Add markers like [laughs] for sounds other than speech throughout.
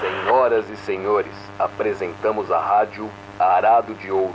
Senhoras e senhores, apresentamos a rádio Arado de Ouro.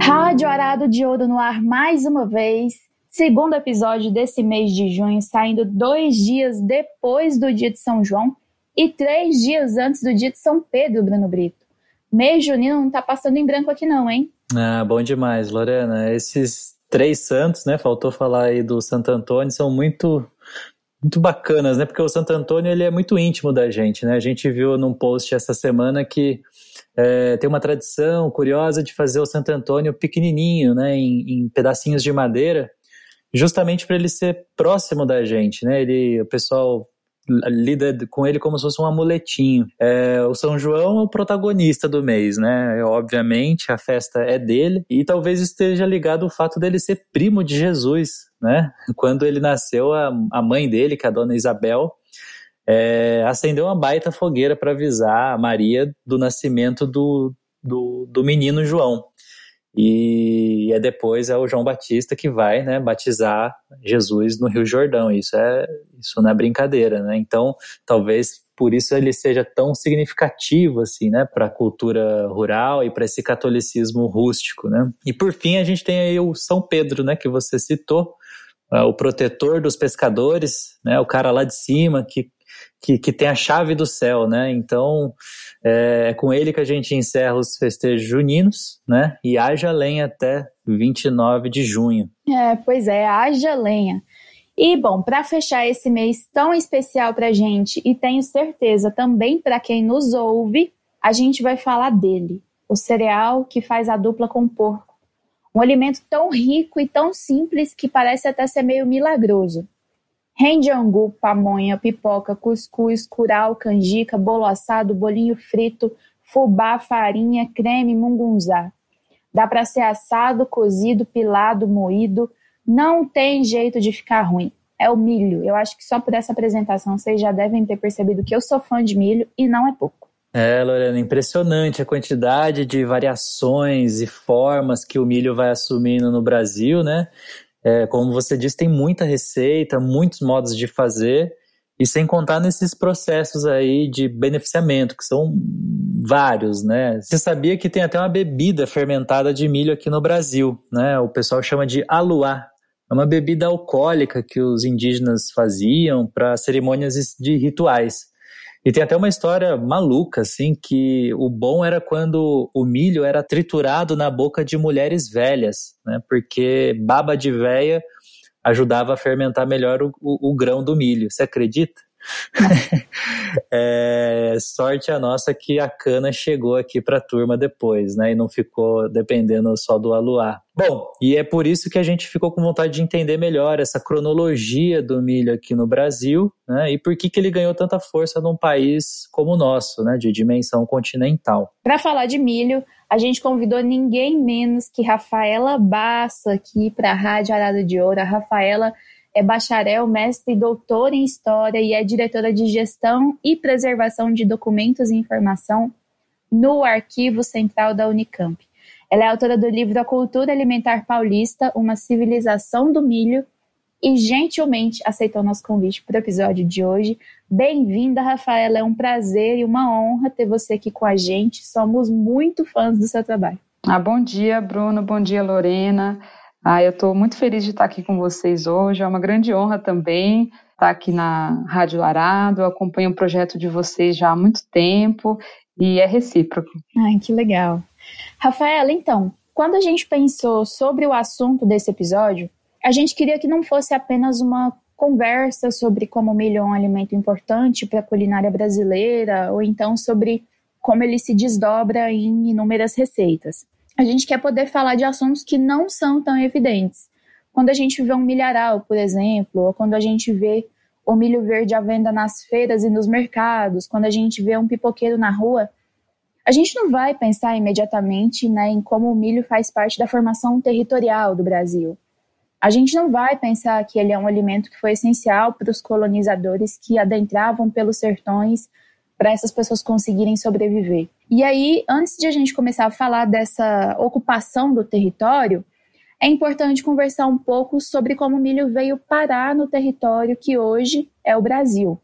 Rádio Arado de Ouro no ar mais uma vez. Segundo episódio desse mês de junho, saindo dois dias depois do dia de São João e três dias antes do dia de São Pedro, Bruno Brito. Mês junino não tá passando em branco aqui não, hein? Ah, bom demais, Lorena. Esses três santos, né? Faltou falar aí do Santo Antônio, são muito muito bacanas, né? Porque o Santo Antônio ele é muito íntimo da gente, né? A gente viu num post essa semana que é, tem uma tradição curiosa de fazer o Santo Antônio pequenininho, né? Em, em pedacinhos de madeira, justamente para ele ser próximo da gente, né? Ele, o pessoal lida com ele como se fosse um amuletinho. É, o São João é o protagonista do mês, né? Obviamente a festa é dele e talvez esteja ligado ao fato dele ser primo de Jesus, né? [laughs] Quando ele nasceu, a, a mãe dele, que é a dona Isabel, é, acendeu uma baita fogueira para avisar a Maria do nascimento do, do, do menino João. E é depois é o João Batista que vai né, batizar Jesus no Rio Jordão. Isso é isso não é brincadeira, né? Então, talvez por isso ele seja tão significativo assim, né, para a cultura rural e para esse catolicismo rústico, né? E por fim a gente tem aí o São Pedro, né, que você citou, uh, o protetor dos pescadores, né, o cara lá de cima que que, que tem a chave do céu, né? Então, é, é com ele que a gente encerra os festejos juninos, né? E haja lenha até 29 de junho. É, pois é, haja lenha. E, bom, para fechar esse mês tão especial para gente, e tenho certeza também para quem nos ouve, a gente vai falar dele, o cereal que faz a dupla com porco. Um alimento tão rico e tão simples que parece até ser meio milagroso. Rende angu, pamonha, pipoca, cuscuz, curau, canjica, bolo assado, bolinho frito, fubá, farinha, creme, mungunzá. Dá para ser assado, cozido, pilado, moído. Não tem jeito de ficar ruim. É o milho. Eu acho que só por essa apresentação vocês já devem ter percebido que eu sou fã de milho e não é pouco. É, Lorena, impressionante a quantidade de variações e formas que o milho vai assumindo no Brasil, né? É, como você disse, tem muita receita, muitos modos de fazer, e sem contar nesses processos aí de beneficiamento, que são vários, né? Você sabia que tem até uma bebida fermentada de milho aqui no Brasil, né? O pessoal chama de aluá. É uma bebida alcoólica que os indígenas faziam para cerimônias de rituais. E tem até uma história maluca, assim, que o bom era quando o milho era triturado na boca de mulheres velhas, né? Porque baba de véia ajudava a fermentar melhor o, o, o grão do milho. Você acredita? [laughs] é, sorte a nossa que a cana chegou aqui para a turma depois, né? E não ficou dependendo só do aluá. Bom, e é por isso que a gente ficou com vontade de entender melhor essa cronologia do milho aqui no Brasil, né? E por que, que ele ganhou tanta força num país como o nosso, né? De dimensão continental. Para falar de milho, a gente convidou ninguém menos que Rafaela Bassa aqui para a Rádio Arada de Ouro. A Rafaela é bacharel, mestre e doutora em História e é diretora de Gestão e Preservação de Documentos e Informação no Arquivo Central da Unicamp. Ela é autora do livro A Cultura Alimentar Paulista, Uma Civilização do Milho, e gentilmente aceitou nosso convite para o episódio de hoje. Bem-vinda, Rafaela. É um prazer e uma honra ter você aqui com a gente. Somos muito fãs do seu trabalho. Ah, bom dia, Bruno. Bom dia, Lorena. Ah, eu estou muito feliz de estar aqui com vocês hoje. É uma grande honra também estar aqui na Rádio Arado. Eu acompanho o projeto de vocês já há muito tempo e é recíproco. Ai, que legal. Rafaela, então, quando a gente pensou sobre o assunto desse episódio, a gente queria que não fosse apenas uma conversa sobre como o milho é um alimento importante para a culinária brasileira, ou então sobre como ele se desdobra em inúmeras receitas a gente quer poder falar de assuntos que não são tão evidentes. Quando a gente vê um milharal, por exemplo, ou quando a gente vê o milho verde à venda nas feiras e nos mercados, quando a gente vê um pipoqueiro na rua, a gente não vai pensar imediatamente né, em como o milho faz parte da formação territorial do Brasil. A gente não vai pensar que ele é um alimento que foi essencial para os colonizadores que adentravam pelos sertões para essas pessoas conseguirem sobreviver. E aí, antes de a gente começar a falar dessa ocupação do território, é importante conversar um pouco sobre como o milho veio parar no território que hoje é o Brasil.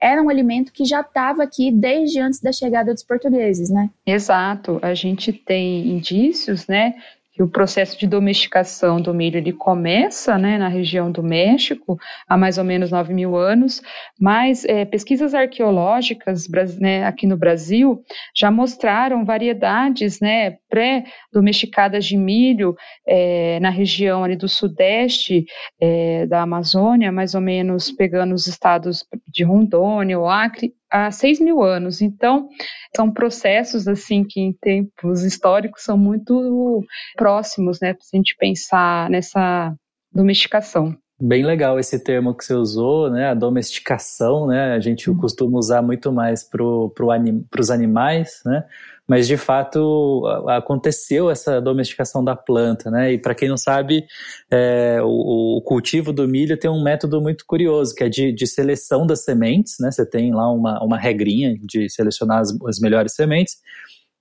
Era um alimento que já estava aqui desde antes da chegada dos portugueses, né? Exato. A gente tem indícios, né, que o processo de domesticação do milho ele começa né, na região do México há mais ou menos 9 mil anos, mas é, pesquisas arqueológicas né, aqui no Brasil já mostraram variedades né, pré-domesticadas de milho é, na região ali do sudeste é, da Amazônia, mais ou menos pegando os estados de Rondônia, o Acre, há 6 mil anos. Então, são processos assim que em tempos históricos são muito próximos, né, se a gente pensar nessa domesticação. Bem legal esse termo que você usou, né? A domesticação, né? A gente uhum. costuma usar muito mais para pro anim, os animais, né? Mas de fato aconteceu essa domesticação da planta, né? E para quem não sabe, é, o, o, cultivo do milho tem um método muito curioso, que é de, de seleção das sementes, né? Você tem lá uma, uma regrinha de selecionar as, as melhores sementes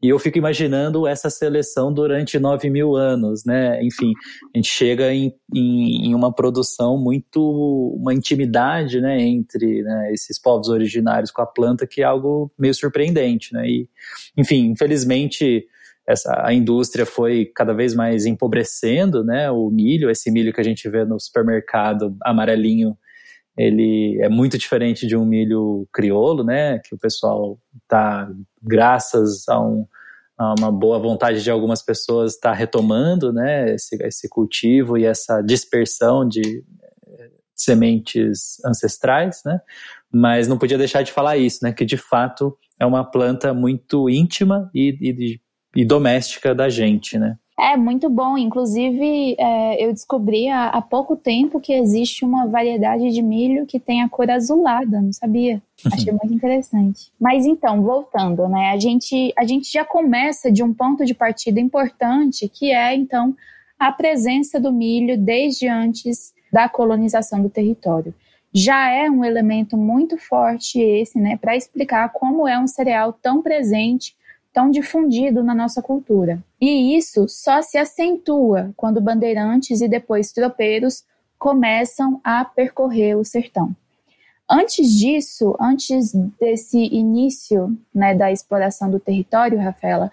e eu fico imaginando essa seleção durante 9 mil anos, né? Enfim, a gente chega em, em, em uma produção muito, uma intimidade, né, entre né, esses povos originários com a planta que é algo meio surpreendente, né? E, enfim, infelizmente, essa, a indústria foi cada vez mais empobrecendo, né? O milho, esse milho que a gente vê no supermercado amarelinho, ele é muito diferente de um milho crioulo, né? Que o pessoal tá, graças a, um, a uma boa vontade de algumas pessoas, está retomando, né? Esse, esse cultivo e essa dispersão de eh, sementes ancestrais, né? Mas não podia deixar de falar isso, né? Que de fato é uma planta muito íntima e, e, e doméstica da gente, né? É muito bom. Inclusive, é, eu descobri há, há, pouco tempo que existe uma variedade de milho que tem a cor azulada. Não sabia. [laughs] Achei muito interessante. Mas então, voltando, né? A gente, a gente já começa de um ponto de partida importante, que é então a presença do milho desde antes da colonização do território. Já é um elemento muito forte esse, né, para explicar como é um cereal tão presente tão difundido na nossa cultura. E isso só se acentua quando bandeirantes e depois tropeiros começam a percorrer o sertão. Antes disso, antes desse início né, da exploração do território, Rafaela,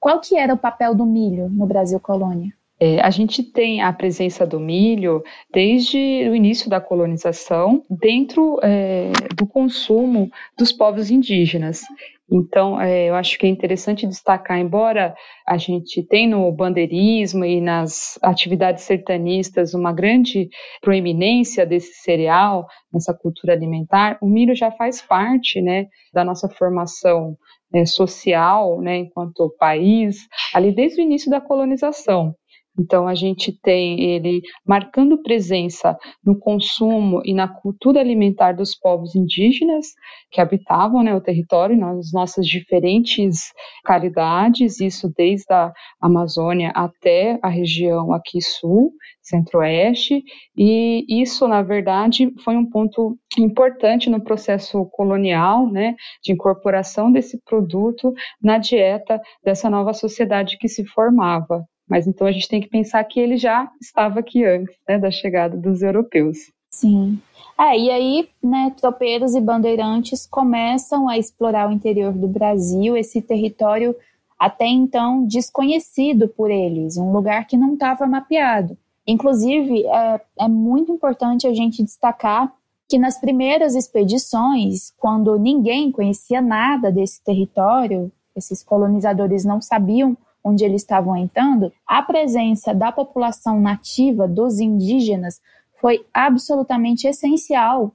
qual que era o papel do milho no Brasil colônia? É, a gente tem a presença do milho desde o início da colonização dentro é, do consumo dos povos indígenas. Então, é, eu acho que é interessante destacar, embora a gente tenha no bandeirismo e nas atividades sertanistas uma grande proeminência desse cereal nessa cultura alimentar, o milho já faz parte né, da nossa formação é, social, né, enquanto país, ali desde o início da colonização. Então, a gente tem ele marcando presença no consumo e na cultura alimentar dos povos indígenas que habitavam né, o território, nas nossas diferentes caridades, isso desde a Amazônia até a região aqui sul, centro-oeste, e isso, na verdade, foi um ponto importante no processo colonial, né, de incorporação desse produto na dieta dessa nova sociedade que se formava. Mas então a gente tem que pensar que ele já estava aqui antes né, da chegada dos europeus. Sim. É, e aí, né, tropeiros e bandeirantes começam a explorar o interior do Brasil, esse território até então desconhecido por eles, um lugar que não estava mapeado. Inclusive, é, é muito importante a gente destacar que nas primeiras expedições, quando ninguém conhecia nada desse território, esses colonizadores não sabiam onde eles estavam entrando, a presença da população nativa, dos indígenas, foi absolutamente essencial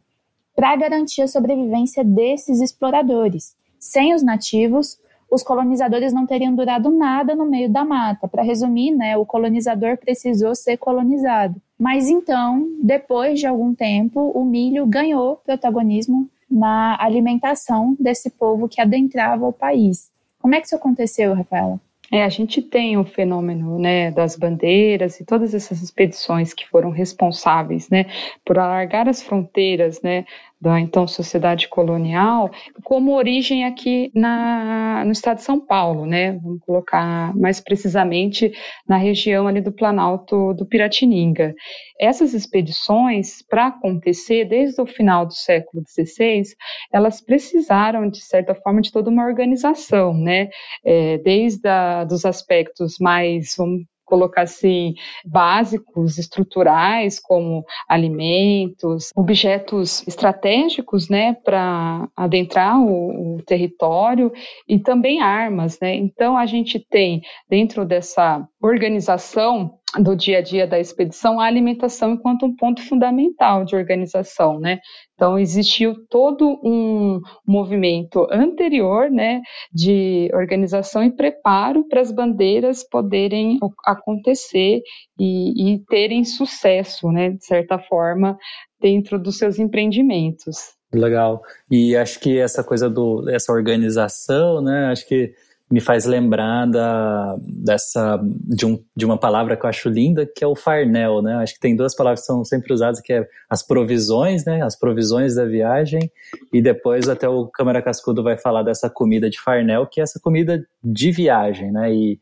para garantir a sobrevivência desses exploradores. Sem os nativos, os colonizadores não teriam durado nada no meio da mata. Para resumir, né, o colonizador precisou ser colonizado. Mas então, depois de algum tempo, o milho ganhou protagonismo na alimentação desse povo que adentrava o país. Como é que isso aconteceu, Rafaela? É, a gente tem o fenômeno né, das bandeiras e todas essas expedições que foram responsáveis né, por alargar as fronteiras né, da então sociedade colonial, como origem aqui na, no estado de São Paulo, né? Vamos colocar mais precisamente na região ali do Planalto do Piratininga. Essas expedições, para acontecer desde o final do século XVI, elas precisaram, de certa forma, de toda uma organização, né? É, desde a, dos aspectos mais, vamos colocar assim, básicos, estruturais, como alimentos, objetos estratégicos, né, para adentrar o, o, território e também armas, né. Então a gente tem dentro dessa organização do dia a dia da expedição a alimentação enquanto um ponto fundamental de organização, né? Então existiu todo um movimento anterior, né, de organização e preparo para as bandeiras poderem acontecer e, e terem sucesso, né, de certa forma, dentro dos seus empreendimentos. Legal. E acho que essa coisa do essa organização, né, acho que me faz lembrar da, dessa, de, um, de uma palavra que eu acho linda, que é o farnel, né? Acho que tem duas palavras que são sempre usadas, que é as provisões, né? As provisões da viagem, e depois até o Câmara Cascudo vai falar dessa comida de farnel, que é essa comida de viagem, né? E,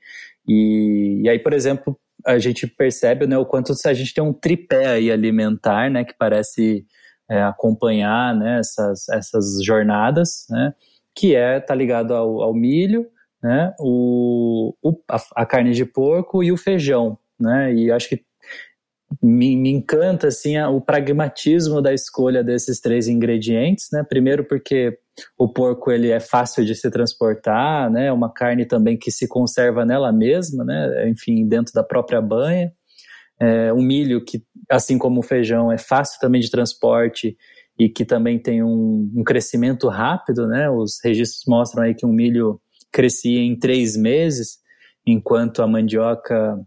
e, e aí, por exemplo, a gente percebe né, o quanto a gente tem um tripé aí alimentar, né? Que parece é, acompanhar né, essas, essas jornadas, né? Que é, tá ligado ao, ao milho, né? O, o a, a, carne de porco e o feijão, né? E acho que me, me encanta assim a, o pragmatismo da escolha desses três ingredientes, né? Primeiro porque o porco ele é fácil de se transportar, né? É uma carne também que se conserva nela mesma, né? Enfim, dentro da própria banha. É, um milho que, assim como o feijão, é fácil também de transporte e que também tem um, um crescimento rápido, né? Os registros mostram aí que um milho crescia em três meses, enquanto a mandioca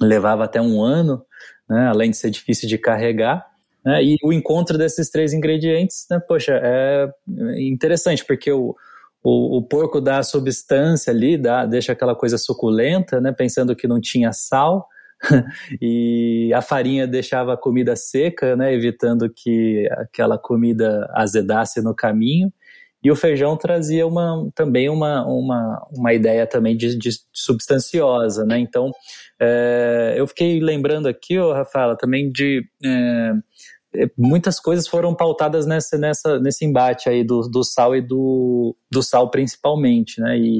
levava até um ano, né, além de ser difícil de carregar. Né, e o encontro desses três ingredientes, né, poxa, é interessante, porque o, o, o, porco dá a substância ali, dá, deixa aquela coisa suculenta, né, pensando que não tinha sal, [laughs] e a farinha deixava a comida seca, né, evitando que aquela comida azedasse no caminho. E o feijão trazia uma, também uma, uma, uma ideia também de, de substanciosa, né? Então, é, eu fiquei lembrando aqui, oh, Rafaela, também de... É, muitas coisas foram pautadas nessa, nessa, nesse embate aí do, do sal e do, do sal principalmente, né? E,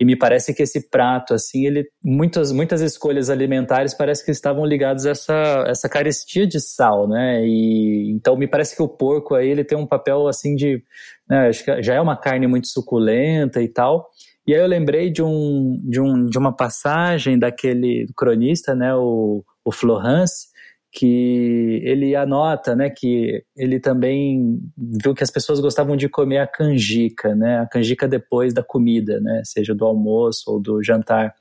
e me parece que esse prato, assim, ele muitas muitas escolhas alimentares parece que estavam ligadas a essa essa carestia de sal, né? E então me parece que o porco aí ele tem um papel assim de, né, acho que já é uma carne muito suculenta e tal. E aí eu lembrei de um de um de uma passagem daquele cronista, né, o o Florence, que ele anota, né, que ele também viu que as pessoas gostavam de comer a canjica, né, a canjica depois da comida, né, seja do almoço ou do jantar.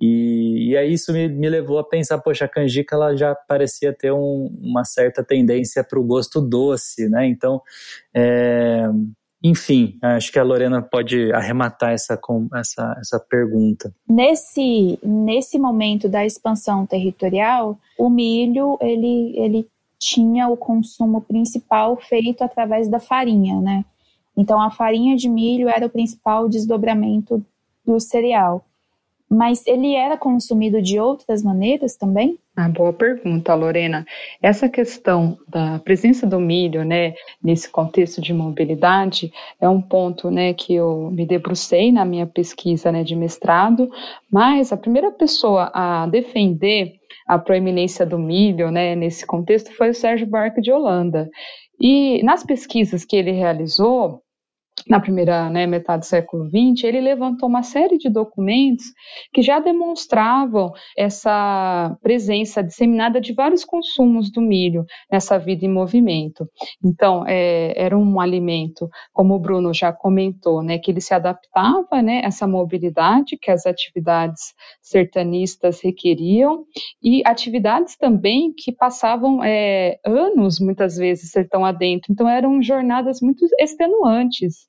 E, e aí isso me, me levou a pensar, poxa, a canjica ela já parecia ter um, uma certa tendência para o gosto doce, né, então é, enfim, acho que a Lorena pode arrematar essa, essa, essa pergunta. Nesse, nesse momento da expansão territorial, o milho ele, ele tinha o consumo principal feito através da farinha, né? Então a farinha de milho era o principal desdobramento do cereal. Mas ele era consumido de outras maneiras também? Ah, boa pergunta, Lorena. Essa questão da presença do milho, né, nesse contexto de mobilidade, é um ponto, né, que eu me debrucei na minha pesquisa, né, de mestrado. Mas a primeira pessoa a defender a proeminência do milho, né, nesse contexto foi o Sérgio Barca de Holanda. E nas pesquisas que ele realizou, na primeira né, metade do século XX, ele levantou uma série de documentos que já demonstravam essa presença disseminada de vários consumos do milho nessa vida em movimento. Então, é, era um alimento, como o Bruno já comentou, né, que ele se adaptava né, a essa mobilidade que as atividades sertanistas requeriam e atividades também que passavam é, anos, muitas vezes, sertão adentro. Então, eram jornadas muito extenuantes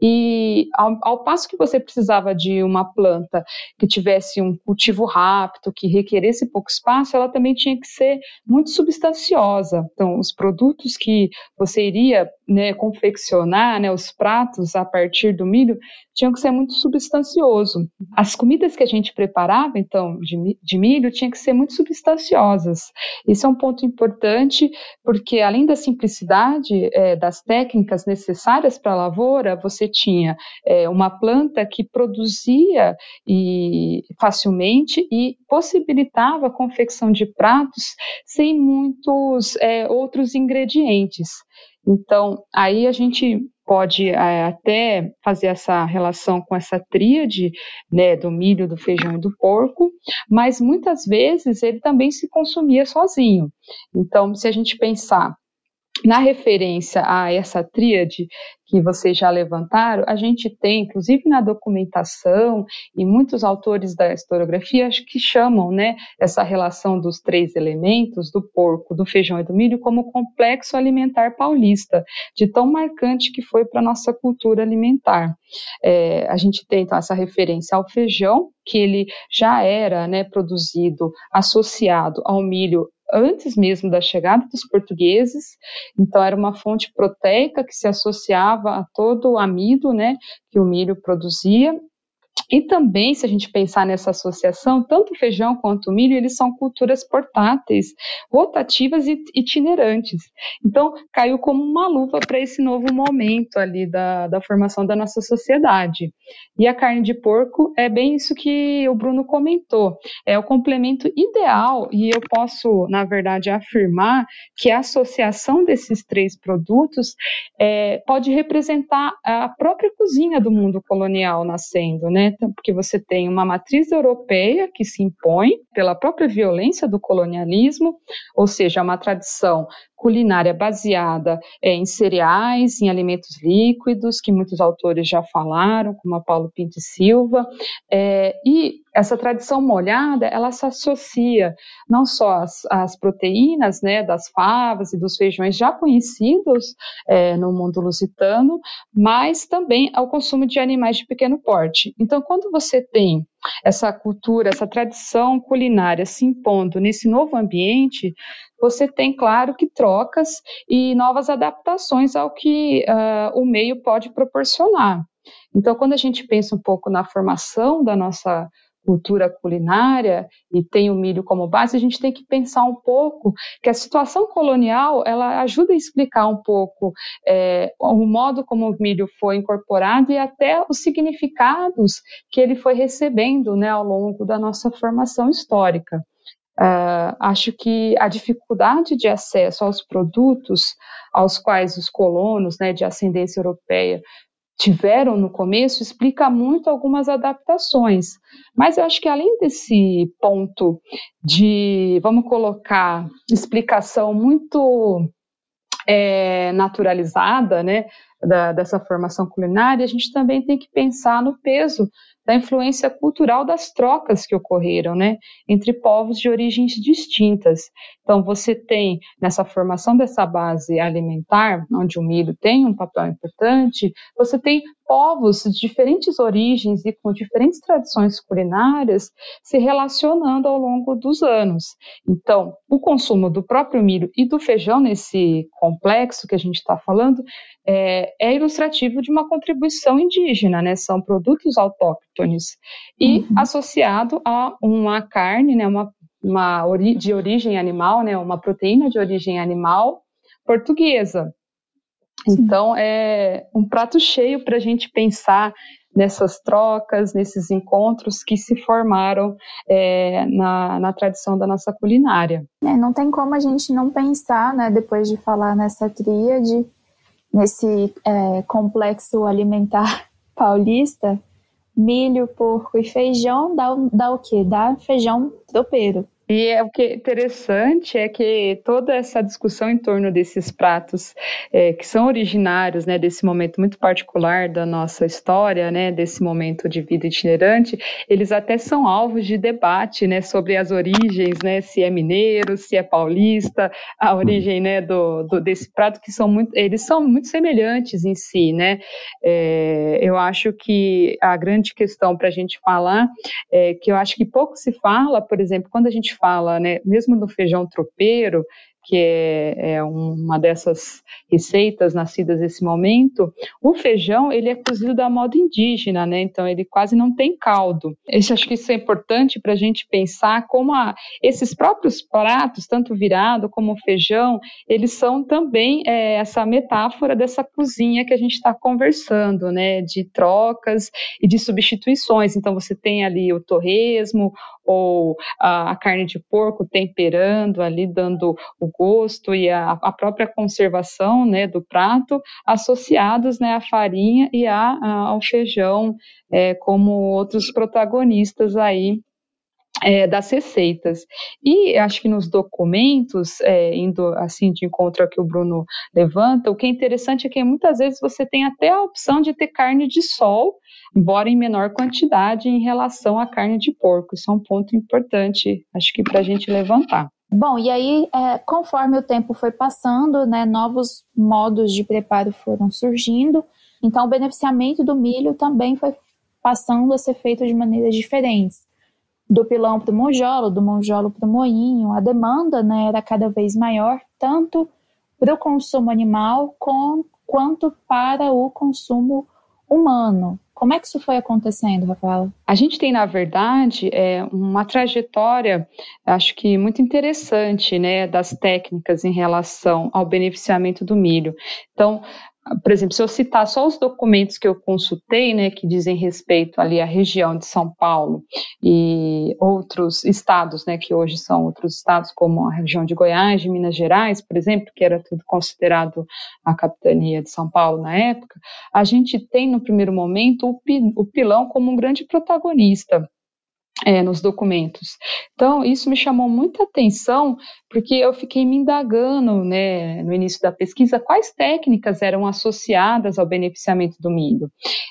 E ao, ao, passo que você precisava de uma planta que tivesse um cultivo rápido, que requeresse pouco espaço, ela também tinha que ser muito substanciosa. Então, os produtos que você iria né, confeccionar, né, os pratos a partir do milho, tinham que ser muito substancioso. As comidas que a gente preparava, então, de, de milho, tinham que ser muito substanciosas. Isso é um ponto importante, porque além da simplicidade é, das técnicas necessárias para a lavoura, você tinha é, uma planta que produzia e, facilmente e possibilitava a confecção de pratos sem muitos é, outros ingredientes. Então, aí a gente pode é, até fazer essa relação com essa tríade né, do milho, do feijão e do porco, mas muitas vezes ele também se consumia sozinho. Então, se a gente pensar na referência a essa tríade que vocês já levantaram, a gente tem, inclusive na documentação, e muitos autores da historiografia acho que chamam né, essa relação dos três elementos, do porco, do feijão e do milho, como complexo alimentar paulista, de tão marcante que foi para a nossa cultura alimentar. É, a gente tem então essa referência ao feijão, que ele já era né, produzido associado ao milho antes mesmo da chegada dos portugueses, então era uma fonte proteica que se associava a todo o amido, né, que o milho produzia, e também, se a gente pensar nessa associação, tanto o feijão quanto o milho, eles são culturas portáteis, rotativas e itinerantes. Então, caiu como uma luva para esse novo momento ali da, da formação da nossa sociedade. E a carne de porco é bem isso que o Bruno comentou. É o complemento ideal, e eu posso, na verdade, afirmar que a associação desses três produtos é, pode representar a própria cozinha do mundo colonial nascendo, né? Porque você tem uma matriz europeia que se impõe pela própria violência do colonialismo, ou seja, uma tradição culinária baseada é, em cereais, em alimentos líquidos, que muitos autores já falaram, como a Paulo Pinto e Silva, é, e essa tradição molhada, ela se associa não só às, às, proteínas, né, das favas e dos feijões já conhecidos é, no mundo lusitano, mas também ao consumo de animais de pequeno porte. Então, quando você tem essa cultura, essa tradição culinária se impondo nesse novo ambiente, você tem, claro, que trocas e novas adaptações ao que uh, o meio pode proporcionar. Então, quando a gente pensa um pouco na formação da nossa cultura culinária e tem o milho como base, a gente tem que pensar um pouco que a situação colonial ela ajuda a explicar um pouco é, o modo como o milho foi incorporado e até os significados que ele foi recebendo né, ao longo da nossa formação histórica. Uh, acho que a dificuldade de acesso aos produtos aos quais os colonos né, de ascendência europeia tiveram no começo explica muito algumas adaptações. Mas eu acho que além desse ponto de, vamos colocar, explicação muito é, naturalizada, né, da, dessa formação culinária, a gente também tem que pensar no peso da influência cultural das trocas que ocorreram, né, entre povos de origens distintas. Então, você tem nessa formação dessa base alimentar, onde o milho tem um papel importante, você tem povos de diferentes origens e com diferentes tradições culinárias se relacionando ao longo dos anos. Então, o consumo do próprio milho e do feijão nesse complexo que a gente está falando é, é, ilustrativo de uma contribuição indígena, né? São produtos e uhum. associado a uma carne, né? Uma, uma ori de origem animal, né? Uma proteína de origem animal portuguesa. Então, é um prato cheio para a gente pensar nessas trocas, nesses encontros que se formaram é, na, na tradição da nossa culinária. É, não tem como a gente não pensar, né, depois de falar nessa tríade, nesse é, complexo alimentar [laughs] paulista, milho, porco e feijão dá, dá o quê? Dá feijão tropeiro. E é, o que é interessante é que toda essa discussão em torno desses pratos é, que são originários né, desse momento muito particular da nossa história, né, desse momento de vida itinerante, eles até são alvos de debate né, sobre as origens, né, se é mineiro, se é paulista, a origem né, do, do desse prato, que são muito, eles são muito semelhantes em si. Né? É, eu acho que a grande questão para a gente falar é que eu acho que pouco se fala, por exemplo, quando a gente fala, né, mesmo no feijão tropeiro, que é, é, uma dessas receitas nascidas nesse momento, o feijão ele é cozido da moda indígena, né? Então ele quase não tem caldo. Esse, acho que isso é importante para a gente pensar como a, esses próprios pratos, tanto virado como o feijão, eles são também é, essa metáfora dessa cozinha que a gente está conversando, né? De trocas e de substituições. Então você tem ali o torresmo ou a, a carne de porco temperando ali, dando o gosto e a, a própria conservação né, do prato, associados né, à farinha e a, ao feijão, é, como outros protagonistas aí é, das receitas. E acho que nos documentos, é, indo assim de encontro ao que o Bruno levanta, o que é interessante é que muitas vezes você tem até a opção de ter carne de sol, embora em menor quantidade em relação à carne de porco. Isso é um ponto importante, acho que para a gente levantar. Bom, e aí, é, conforme o tempo foi passando, né, novos modos de preparo foram surgindo, então o beneficiamento do milho também foi passando a ser feito de maneiras diferentes. Do pilão para o monjolo, do monjolo para o moinho, a demanda né, era cada vez maior, tanto para o consumo animal com, quanto para o consumo humano. Como é que isso foi acontecendo, Rafaela? A gente tem, na verdade, é, uma trajetória, acho que muito interessante, né, das técnicas em relação ao beneficiamento do milho. Então, por exemplo, se eu citar só os documentos que eu consultei, né, que dizem respeito ali à região de São Paulo e outros estados, né, que hoje são outros estados, como a região de Goiás, de Minas Gerais, por exemplo, que era tudo considerado a capitania de São Paulo na época, a gente tem no primeiro momento o pilão como um grande protagonista é, nos documentos. Então, isso me chamou muita atenção, porque eu fiquei me indagando, né, no início da pesquisa, quais técnicas eram associadas ao beneficiamento do milho.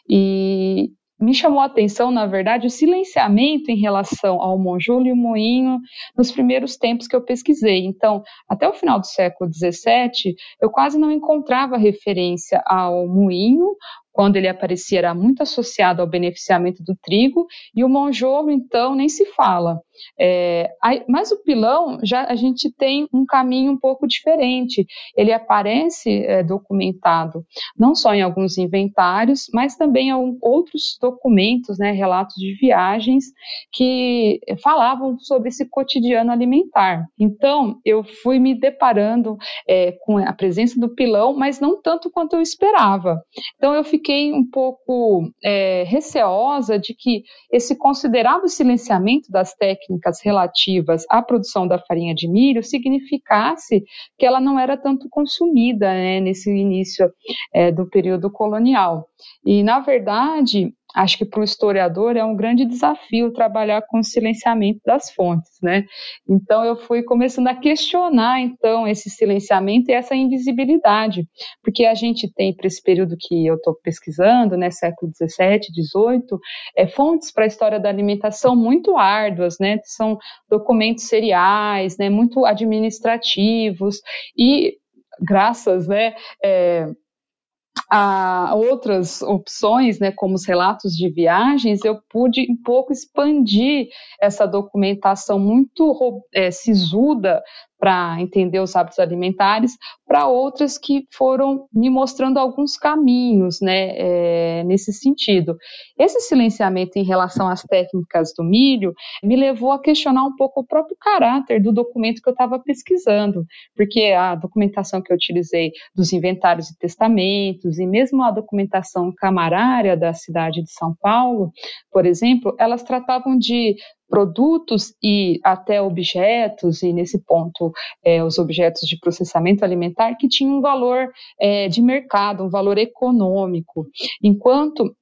E me chamou a atenção, na verdade, o silenciamento em relação ao monjolo e o moinho nos primeiros tempos que eu pesquisei. Então, até o final do século XVII, eu quase não encontrava referência ao moinho quando ele aparecia, era muito associado ao beneficiamento do trigo, e o monjolo, então, nem se fala. É, mas o pilão, já a gente tem um caminho um pouco diferente. Ele aparece é, documentado não só em alguns inventários, mas também em outros documentos, né, relatos de viagens que falavam sobre esse cotidiano alimentar. Então, eu fui me deparando é, com a presença do pilão, mas não tanto quanto eu esperava. Então, eu fiquei um pouco é, receosa de que esse considerável silenciamento das técnicas técnicas relativas à produção da farinha de milho significasse que ela não era tanto consumida né, nesse início é, do período colonial. E, na verdade, acho que para o historiador é um grande desafio trabalhar com o silenciamento das fontes, né? Então eu fui começando a questionar então esse silenciamento e essa invisibilidade, porque a gente tem para esse período que eu estou pesquisando, né, século 17, 18, é, fontes para a história da alimentação muito árduas, né? São documentos seriais, né, muito administrativos e graças, né, é, a outras opções, né, como os relatos de viagens, eu pude um pouco expandir essa documentação muito é, sisuda para entender os hábitos alimentares, para outras que foram me mostrando alguns caminhos né, é, nesse sentido. Esse silenciamento em relação às técnicas do milho me levou a questionar um pouco o próprio caráter do documento que eu estava pesquisando, porque a documentação que eu utilizei dos inventários e testamentos, e mesmo a documentação camarária da cidade de São Paulo, por exemplo, elas tratavam de produtos e até objetos, e nesse ponto é, os objetos de processamento alimentar, que tinham um valor é, de mercado, um valor econômico, enquanto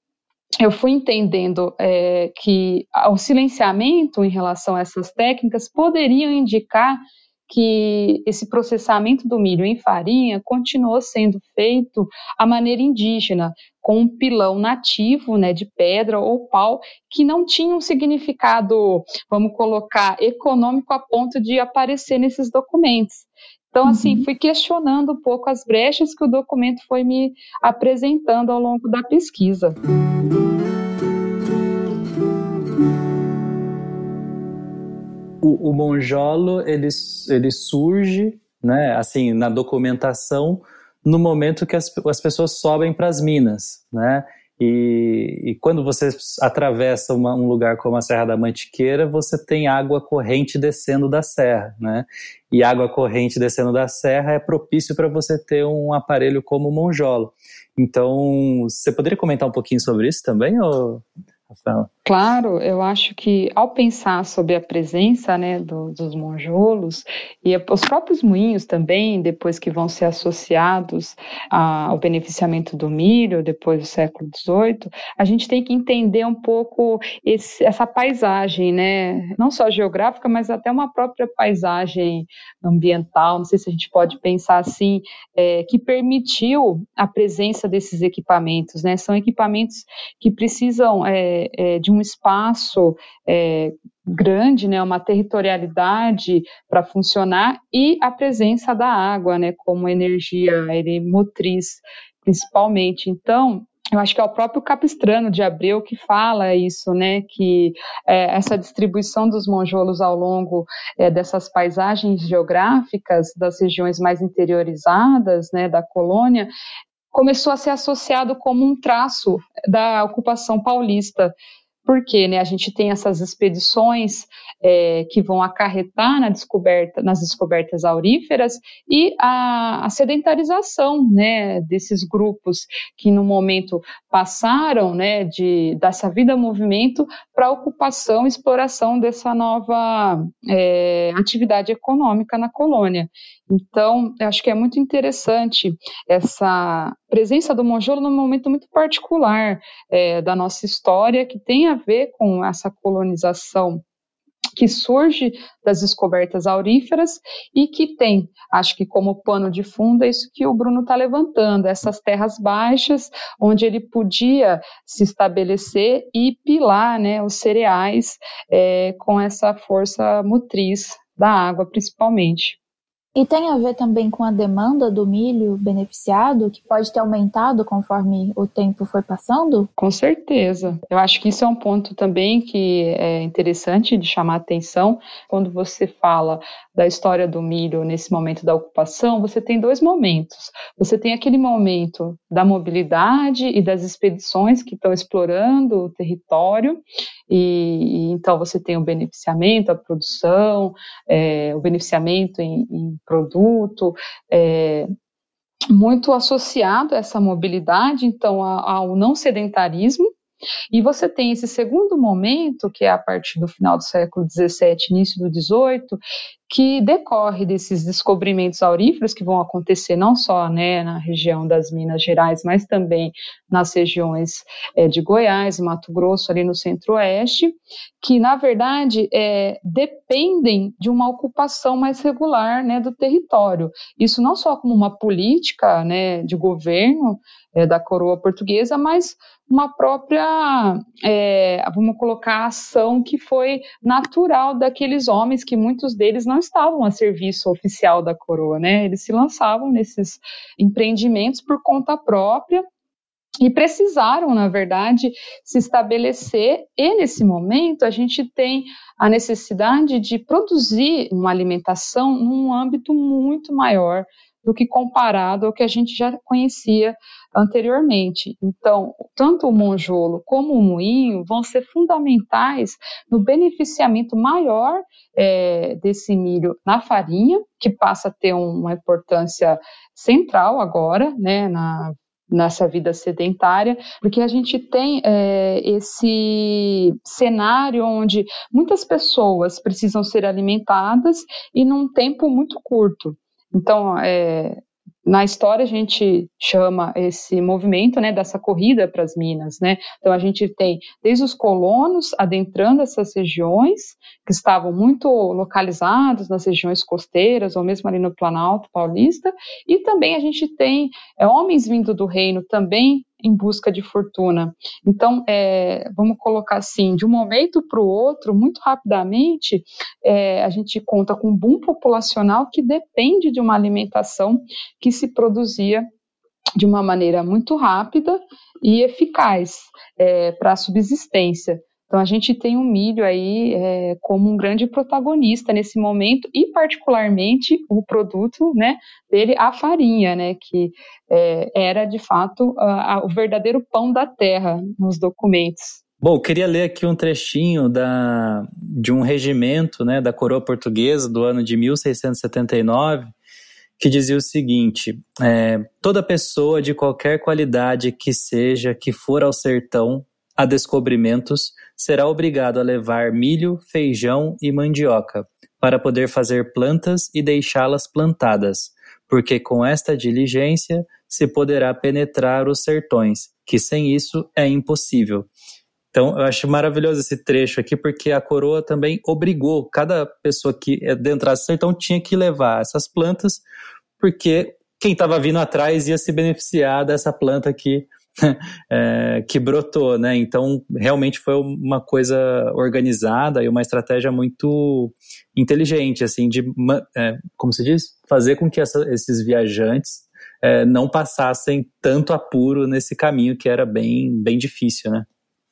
eu fui entendendo é, que o silenciamento em relação a essas técnicas poderiam indicar que esse processamento do milho em farinha continuou sendo feito à maneira indígena, com um pilão nativo, né, de pedra ou pau, que não tinha um significado, vamos colocar, econômico a ponto de aparecer nesses documentos. Então, assim, uhum. fui questionando um pouco as brechas que o documento foi me apresentando ao longo da pesquisa. O, o monjolo ele, ele surge, né, assim, na documentação no momento que as, as pessoas sobem para as minas, né? E, e, quando você atravessa uma, um lugar como a Serra da Mantiqueira, você tem água corrente descendo da serra, né? E água corrente descendo da serra é propício para você ter um aparelho como o monjolo. Então, você poderia comentar um pouquinho sobre isso também, ou... Rafael? Claro, eu acho que ao pensar sobre a presença né, do, dos monjolos e os próprios moinhos também, depois que vão ser associados ao beneficiamento do milho, depois do século XVIII, a gente tem que entender um pouco esse, essa paisagem, né, não só geográfica, mas até uma própria paisagem ambiental, não sei se a gente pode pensar assim, é, que permitiu a presença desses equipamentos. Né, são equipamentos que precisam é, é, de um espaço é, grande, né, uma territorialidade para funcionar e a presença da água, né, como energia ele, motriz, principalmente. Então, eu acho que é o próprio Capistrano de Abreu que fala isso, né, que é, essa distribuição dos monjolos ao longo é, dessas paisagens geográficas das regiões mais interiorizadas, né, da colônia, começou a ser associado como um traço da ocupação paulista porque né, a gente tem essas expedições é, que vão acarretar na descoberta, nas descobertas auríferas e a, a, sedentarização né, desses grupos que no momento passaram né, de, dessa vida movimento para ocupação e exploração dessa nova é, atividade econômica na colônia. Então, eu acho que é muito interessante essa presença do monjolo num momento muito particular é, da nossa história, que tem a ver com essa colonização que surge das descobertas auríferas e que tem, acho que como pano de fundo, é isso que o Bruno está levantando, essas terras baixas, onde ele podia se estabelecer e pilar né, os cereais é, com essa força motriz da água, principalmente. E tem a ver também com a demanda do milho beneficiado, que pode ter aumentado conforme o tempo foi passando? Com certeza. Eu acho que isso é um ponto também que é interessante de chamar atenção. Quando você fala da história do milho nesse momento da ocupação, você tem dois momentos. Você tem aquele momento da mobilidade e das expedições que estão explorando o território, e, e então você tem o beneficiamento, a produção, é, o beneficiamento em, em produto, é, muito associado a essa mobilidade, então ao não sedentarismo, e você tem esse segundo momento, que é a partir do final do século XVII, início do XVIII, que decorre desses descobrimentos auríferos que vão acontecer não só né, na região das Minas Gerais, mas também nas regiões é, de Goiás, Mato Grosso, ali no centro-oeste, que na verdade é, dependem de uma ocupação mais regular né, do território. Isso não só como uma política né, de governo é, da coroa portuguesa, mas uma própria, é, vamos colocar, ação que foi natural daqueles homens, que muitos deles não estavam a serviço oficial da coroa, né? Eles se lançavam nesses empreendimentos por conta própria e precisaram, na verdade, se estabelecer, e nesse momento a gente tem a necessidade de produzir uma alimentação num âmbito muito maior do que comparado ao que a gente já conhecia anteriormente. Então, tanto o monjolo como o moinho vão ser fundamentais no beneficiamento maior é, desse milho na farinha, que passa a ter uma importância central agora, né, na nessa vida sedentária, porque a gente tem é, esse cenário onde muitas pessoas precisam ser alimentadas e num tempo muito curto. Então, é, na história a gente chama esse movimento, né, dessa corrida para as minas, né? Então a gente tem desde os colonos adentrando essas regiões que estavam muito localizados nas regiões costeiras ou mesmo ali no Planalto Paulista, e também a gente tem é, homens vindo do reino também em busca de fortuna. Então, é, vamos colocar assim, de um momento para o outro, muito rapidamente, é, a gente conta com um boom populacional que depende de uma alimentação que se produzia de uma maneira muito rápida e eficaz é, para a subsistência. Então a gente tem o milho aí é, como um grande protagonista nesse momento e particularmente o produto, né, dele a farinha, né, que é, era de fato a, a, o verdadeiro pão da terra nos documentos. Bom, queria ler aqui um trechinho da, de um regimento né, da coroa portuguesa do ano de 1679, que dizia o seguinte: é, toda pessoa de qualquer qualidade que seja que for ao sertão a descobrimentos, será obrigado a levar milho, feijão e mandioca, para poder fazer plantas e deixá-las plantadas, porque com esta diligência se poderá penetrar os sertões, que sem isso é impossível. Então, eu acho maravilhoso esse trecho aqui, porque a coroa também obrigou cada pessoa que adentrasse o sertão tinha que levar essas plantas, porque quem estava vindo atrás ia se beneficiar dessa planta que [laughs] é, que brotou, né? Então, realmente foi uma coisa organizada e uma estratégia muito inteligente, assim, de, é, como se diz, fazer com que essa, esses viajantes é, não passassem tanto apuro nesse caminho que era bem, bem difícil, né?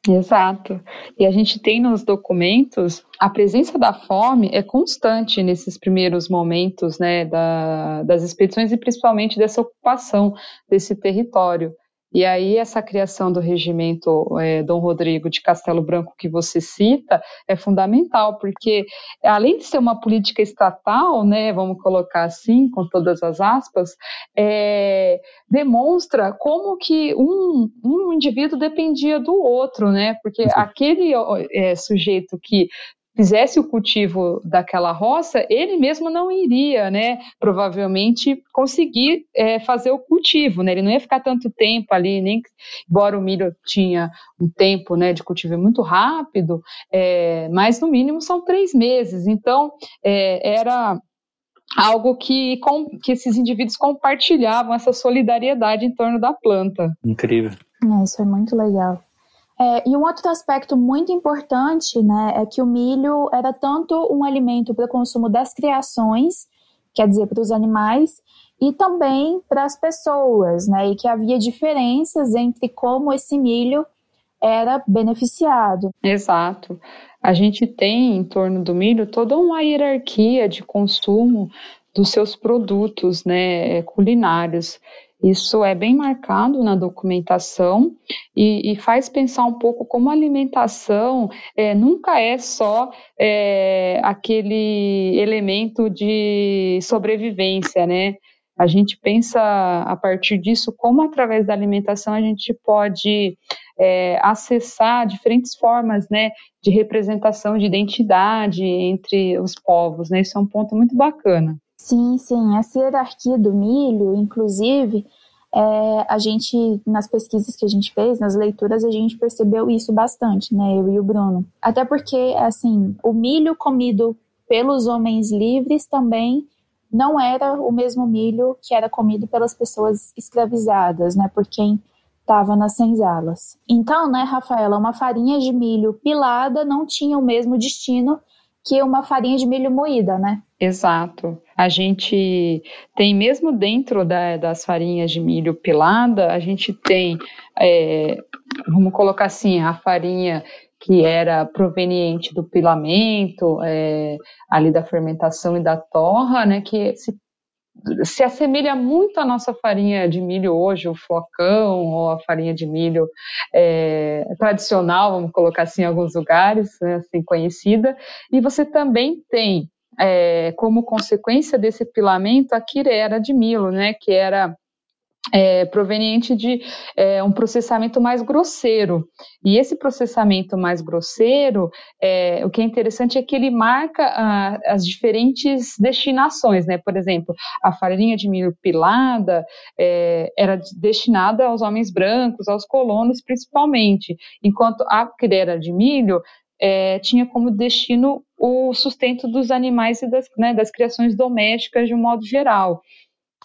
Exato. E a gente tem nos documentos a presença da fome é constante nesses primeiros momentos né, da, das expedições e principalmente dessa ocupação desse território. E aí essa criação do regimento é, Dom Rodrigo de Castelo Branco que você cita é fundamental, porque além de ser uma política estatal, né, vamos colocar assim, com todas as aspas, é, demonstra como que um, um indivíduo dependia do outro, né, porque aquele é, sujeito que fizesse o cultivo daquela roça, ele mesmo não iria, né, provavelmente conseguir é, fazer o cultivo, né, ele não ia ficar tanto tempo ali, nem embora o milho tinha um tempo, né, de cultivo muito rápido, é, mas no mínimo são três meses, então é, era algo que, com, que esses indivíduos compartilhavam essa solidariedade em torno da planta. Incrível. É, isso é muito legal. É, e um outro aspecto muito importante né, é que o milho era tanto um alimento para o consumo das criações, quer dizer, para os animais, e também para as pessoas, né, e que havia diferenças entre como esse milho era beneficiado. Exato. A gente tem em torno do milho toda uma hierarquia de consumo dos seus produtos né, culinários. Isso é bem marcado na documentação e, e faz pensar um pouco como a alimentação é, nunca é só é, aquele elemento de sobrevivência, né? A gente pensa a partir disso como através da alimentação a gente pode é, acessar diferentes formas, né, de representação de identidade entre os povos, né? Isso é um ponto muito bacana. Sim, sim. Essa hierarquia do milho, inclusive, é, a gente, nas pesquisas que a gente fez, nas leituras, a gente percebeu isso bastante, né? Eu e o Bruno. Até porque, assim, o milho comido pelos homens livres também não era o mesmo milho que era comido pelas pessoas escravizadas, né? Por quem estava nas senzalas. Então, né, Rafaela, uma farinha de milho pilada não tinha o mesmo destino que uma farinha de milho moída, né? Exato. A gente tem, mesmo dentro da, das farinhas de milho pilada, a gente tem, é, vamos colocar assim, a farinha que era proveniente do pilamento, é, ali da fermentação e da torra, né, que se se assemelha muito à nossa farinha de milho hoje, o flocão ou a farinha de milho é, tradicional, vamos colocar assim em alguns lugares, né, assim conhecida. E você também tem é, como consequência desse pilamento a quirera de milho, né, que era é, proveniente de é, um processamento mais grosseiro. E esse processamento mais grosseiro, é, o que é interessante é que ele marca ah, as diferentes destinações, né? Por exemplo, a farinha de milho pilada é, era destinada aos homens brancos, aos colonos principalmente, enquanto a crera de milho é, tinha como destino o sustento dos animais e das, né, das criações domésticas de um modo geral.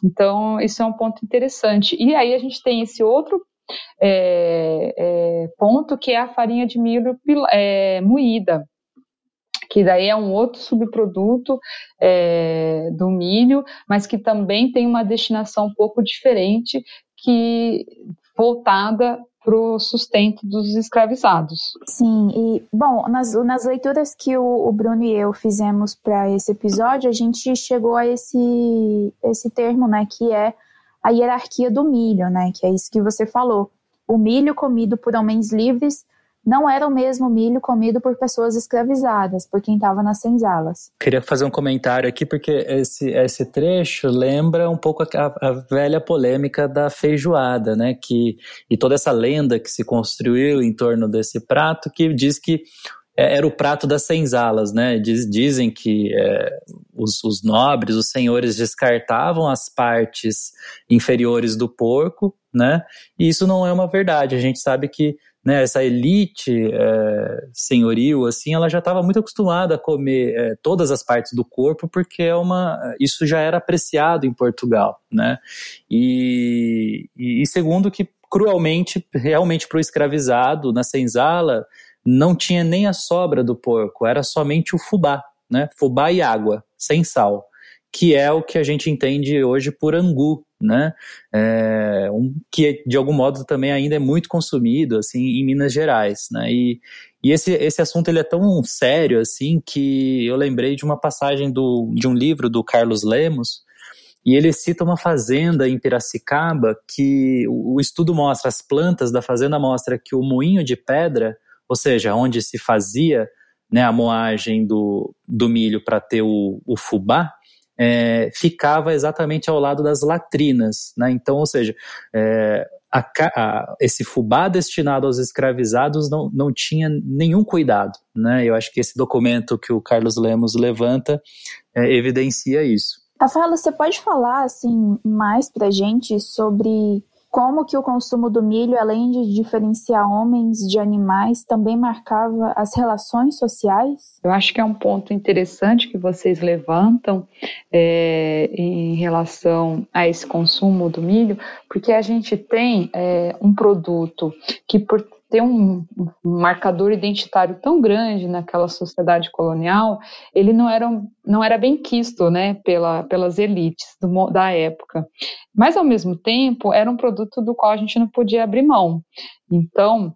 Então, isso é um ponto interessante. E aí a gente tem esse outro é, é, ponto que é a farinha de milho é, moída, que daí é um outro subproduto é, do milho, mas que também tem uma destinação um pouco diferente, que voltada para o sustento dos escravizados. Sim, e bom, nas, nas leituras que o, o Bruno e eu fizemos para esse episódio, a gente chegou a esse, esse termo, né, que é a hierarquia do milho, né, que é isso que você falou. O milho comido por homens livres não era o mesmo milho comido por pessoas escravizadas, por quem estava nas senzalas. Queria fazer um comentário aqui, porque esse, esse trecho lembra um pouco a, a, velha polêmica da feijoada, né? Que, e toda essa lenda que se construiu em torno desse prato, que diz que é, era o prato das senzalas, né? Diz, dizem que é, os, os, nobres, os senhores descartavam as partes inferiores do porco, né? E isso não é uma verdade. A gente sabe que né, essa elite é, senhoril, assim, ela já estava muito acostumada a comer é, todas as partes do corpo, porque é uma, isso já era apreciado em Portugal, né? E, e, e segundo que cruelmente, realmente para o escravizado na senzala não tinha nem a sobra do porco, era somente o fubá, né? Fubá e água, sem sal, que é o que a gente entende hoje por angu, né? É, um, que de algum modo também ainda é muito consumido assim em Minas Gerais, né? E, e esse, esse assunto ele é tão sério assim que eu lembrei de uma passagem do, de um livro do Carlos Lemos e ele cita uma fazenda em Piracicaba que o, o estudo mostra as plantas da fazenda mostra que o moinho de pedra, ou seja, onde se fazia né, a moagem do, do milho para ter o, o fubá, é, ficava exatamente ao lado das latrinas. Né? Então, ou seja, é, a, a, esse fubá destinado aos escravizados não, não tinha nenhum cuidado. Né? Eu acho que esse documento que o Carlos Lemos levanta é, evidencia isso. Rafaela, você pode falar assim mais para gente sobre como que o consumo do milho, além de diferenciar homens de animais, também marcava as relações sociais? Eu acho que é um ponto interessante que vocês levantam é, em relação a esse consumo do milho, porque a gente tem é, um produto que, por ter um, um, marcador identitário tão grande naquela sociedade colonial, ele não era, não era bem quisto né, pela, pelas elites do, da época. Mas, ao mesmo tempo, era um produto do qual a gente não podia abrir mão. Então,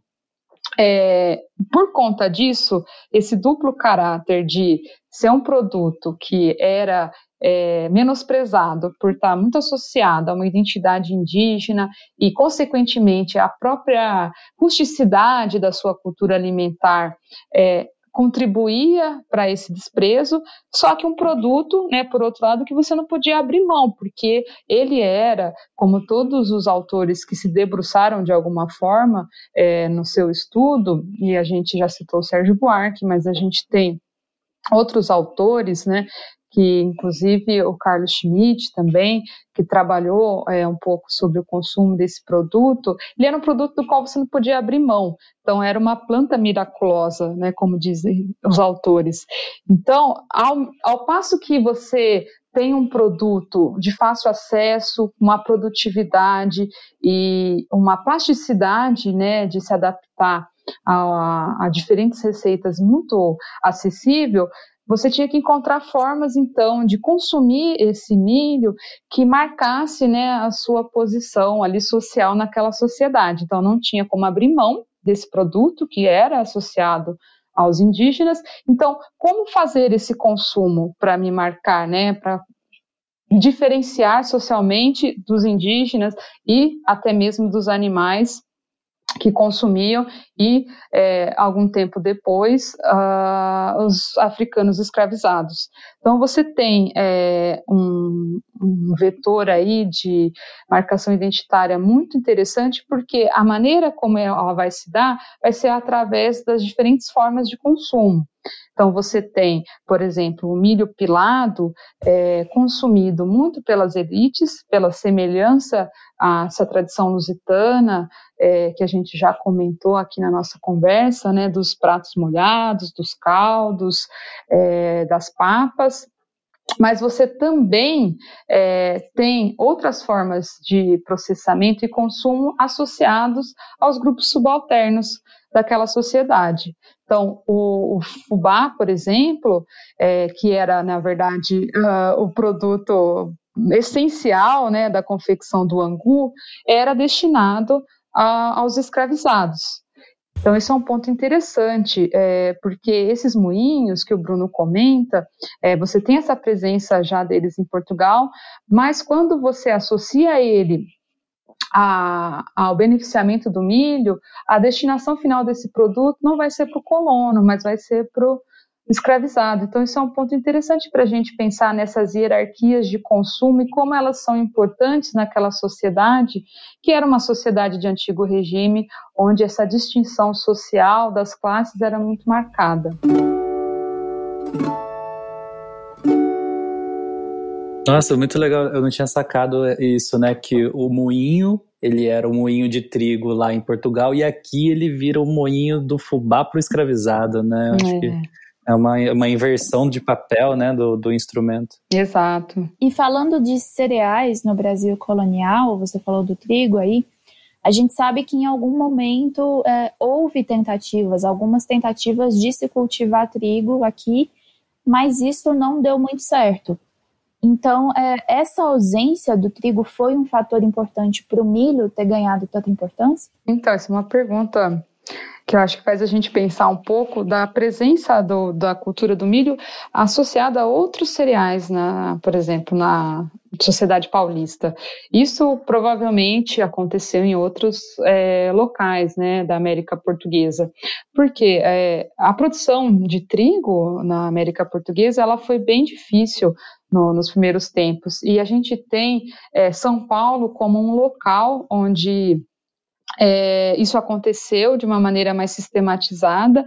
é, por conta disso, esse duplo caráter de ser um produto que era é, menosprezado por estar muito associado a uma identidade indígena e, consequentemente, a própria rusticidade da sua cultura alimentar é, contribuía para esse desprezo, só que um produto, né, por outro lado, que você não podia abrir mão, porque ele era, como todos os autores que se debruçaram de alguma forma é, no seu estudo, e a gente já citou o Sérgio Buarque, mas a gente tem outros autores, né, que inclusive o Carlos Schmidt também, que trabalhou é, um pouco sobre o consumo desse produto, ele era um produto do qual você não podia abrir mão. Então, era uma planta miraculosa, né, como dizem os autores. Então, ao, ao passo que você tem um produto de fácil acesso, uma produtividade e uma plasticidade né, de se adaptar a, a, diferentes receitas muito acessível, você tinha que encontrar formas, então, de consumir esse milho que marcasse né, a sua posição ali social naquela sociedade. Então, não tinha como abrir mão desse produto que era associado aos indígenas. Então, como fazer esse consumo para me marcar, né, para diferenciar socialmente dos indígenas e até mesmo dos animais que consumiam e é, algum tempo depois uh, os africanos escravizados. Então você tem é, um, um vetor aí de marcação identitária muito interessante, porque a maneira como ela vai se dar vai ser através das diferentes formas de consumo. Então, você tem, por exemplo, o milho pilado é, consumido muito pelas elites, pela semelhança a essa tradição lusitana, é, que a gente já comentou aqui na nossa conversa, né, dos pratos molhados, dos caldos, é, das papas, mas você também é, tem outras formas de processamento e consumo associados aos grupos subalternos daquela sociedade. Então, o, o fubá, por exemplo, é, que era, na verdade, uh, o produto essencial né, da confecção do angu, era destinado a, aos escravizados. Então, esse é um ponto interessante, é, porque esses moinhos que o Bruno comenta, é, você tem essa presença já deles em Portugal, mas quando você associa ele a, ao beneficiamento do milho, a destinação final desse produto não vai ser para o colono, mas vai ser para o escravizado. Então, isso é um ponto interessante para a gente pensar nessas hierarquias de consumo e como elas são importantes naquela sociedade, que era uma sociedade de antigo regime, onde essa distinção social das classes era muito marcada. Nossa, muito legal. Eu não tinha sacado isso, né? Que o moinho, ele era o moinho de trigo lá em Portugal e aqui ele vira o moinho do fubá pro escravizado, né? Acho é. que é uma, uma inversão de papel, né, do, do instrumento. Exato. E falando de cereais no Brasil colonial, você falou do trigo aí, a gente sabe que em algum momento é, houve tentativas, algumas tentativas de se cultivar trigo aqui, mas isso não deu muito certo. Então, é, essa ausência do trigo foi um fator importante para o milho ter ganhado tanta importância? Então, essa é uma pergunta que eu acho que faz a gente pensar um pouco da presença do, da cultura do milho associada a outros cereais, na, por exemplo, na sociedade paulista. Isso provavelmente aconteceu em outros é, locais né, da América Portuguesa, porque é, a produção de trigo na América Portuguesa ela foi bem difícil no, nos primeiros tempos, e a gente tem é, São Paulo como um local onde é, isso aconteceu de uma maneira mais sistematizada,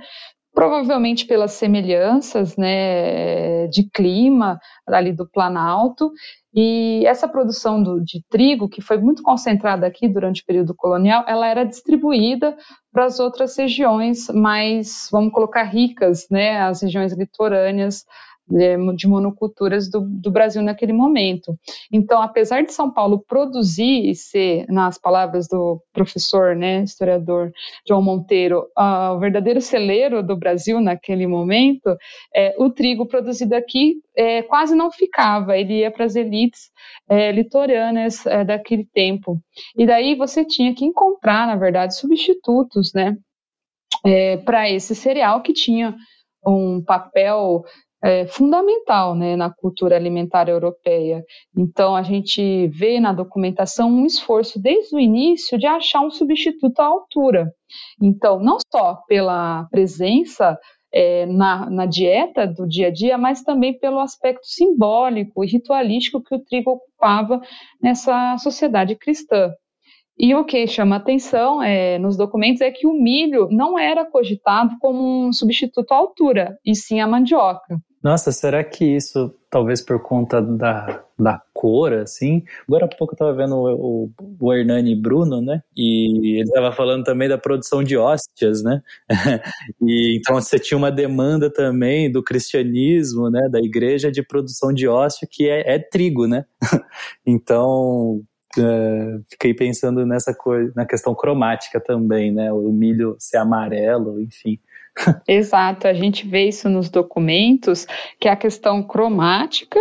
provavelmente pelas semelhanças né, de clima ali do Planalto. E essa produção do, de trigo, que foi muito concentrada aqui durante o período colonial, ela era distribuída para as outras regiões mais, vamos colocar, ricas, né, as regiões litorâneas de monoculturas do, do, Brasil naquele momento. Então, apesar de São Paulo produzir e ser, nas palavras do professor, né, historiador João Monteiro, o verdadeiro celeiro do Brasil naquele momento, é, o trigo produzido aqui é, quase não ficava, ele ia para as elites é, litorâneas é, daquele tempo. E daí você tinha que encontrar, na verdade, substitutos, né, é, para esse cereal que tinha um papel é, fundamental né, na cultura alimentar europeia. Então, a gente vê na documentação um esforço desde o início de achar um substituto à altura. Então, não só pela presença é, na, na, dieta do dia a dia, mas também pelo aspecto simbólico e ritualístico que o trigo ocupava nessa sociedade cristã. E o que chama atenção é, nos documentos é que o milho não era cogitado como um substituto à altura, e sim a mandioca. Nossa, será que isso, talvez por conta da, da cor, assim? Agora há pouco eu estava vendo o, o, o, Hernani Bruno, né? E ele estava falando também da produção de hóstias, né? [laughs] e então você tinha uma demanda também do cristianismo, né? Da igreja de produção de hóstia que é, é trigo, né? [laughs] então é, fiquei pensando nessa coisa, na questão cromática também, né? O milho ser amarelo, enfim. [laughs] Exato, a gente vê isso nos documentos, que é a questão cromática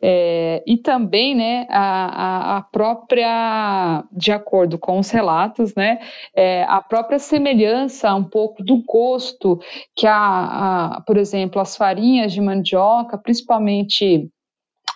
é, e também né, a, a, própria, de acordo com os relatos, né, é, a própria semelhança um pouco do gosto que, a, a, por exemplo, as farinhas de mandioca, principalmente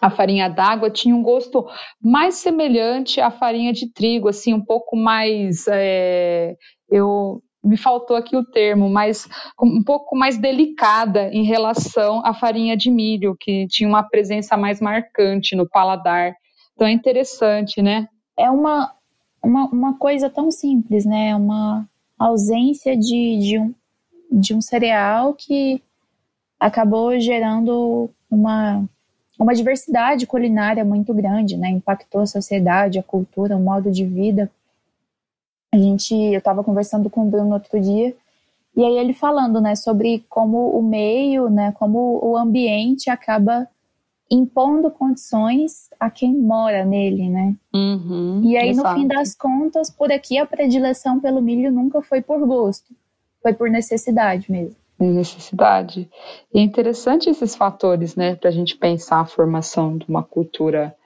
a farinha d'água tinha um gosto mais semelhante à farinha de trigo, assim, um pouco mais. É, eu me faltou aqui o termo, mas um pouco mais delicada em relação à farinha de milho, que tinha uma presença mais marcante no paladar Então é interessante, né? É uma, uma, uma coisa tão simples, né? Uma ausência de, de, um, de um cereal que acabou gerando uma, uma diversidade culinária muito grande, né? Impactou a sociedade, a cultura, o modo de vida. A gente, eu estava conversando com o Bruno outro dia, e aí ele falando, né, sobre como o meio, né, como o ambiente acaba impondo condições a quem mora nele, né? Uhum, e aí, no fim das contas, por aqui a predileção pelo milho nunca foi por gosto, foi por necessidade mesmo necessidade. E é interessante esses fatores, né, para a gente pensar a formação de uma cultura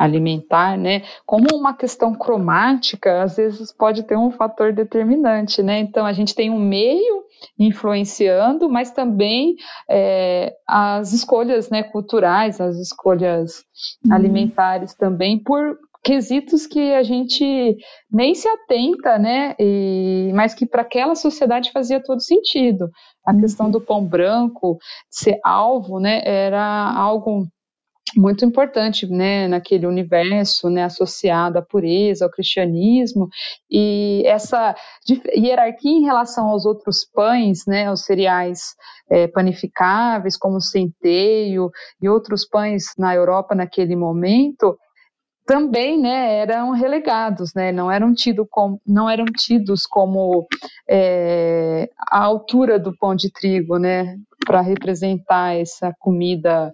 alimentar, né, como uma questão cromática, às vezes pode ter um fator determinante, né, então a gente tem um meio influenciando, mas também é, as escolhas, né, culturais, as escolhas uhum. alimentares também, por quesitos que a gente nem se atenta, né? E, mas que para aquela sociedade fazia todo sentido. A uhum. questão do pão branco ser alvo, né? Era algo muito importante, né, naquele universo, né, associado à pureza, ao cristianismo, e essa hierarquia em relação aos outros pães, né, os cereais é, panificáveis, como o centeio e outros pães na Europa naquele momento, também né, eram relegados, né, não, eram tido como, não eram tidos como é, a altura do pão de trigo, né, para representar essa comida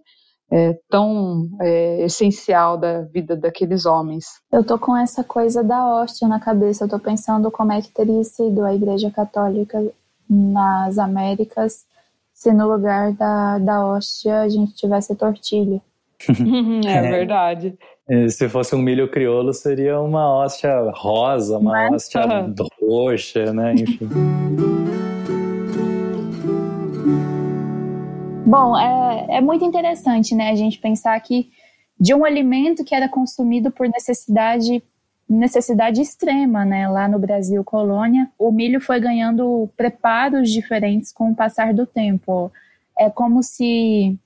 é, tão é, essencial da vida daqueles homens. Eu tô com essa coisa da hóstia na cabeça, eu tô pensando como é que teria sido a Igreja Católica nas Américas se no lugar da, da hóstia a gente tivesse tortilha. [laughs] é verdade. E se fosse um milho crioulo, seria uma hóstia rosa, uma Mas, hóstia [laughs] roxa, né? Enfim. Bom, é, é muito interessante, né, a gente pensar que de um alimento que era consumido por necessidade necessidade extrema, né? Lá no Brasil, colônia, o milho foi ganhando preparos diferentes com o passar do tempo. É como se,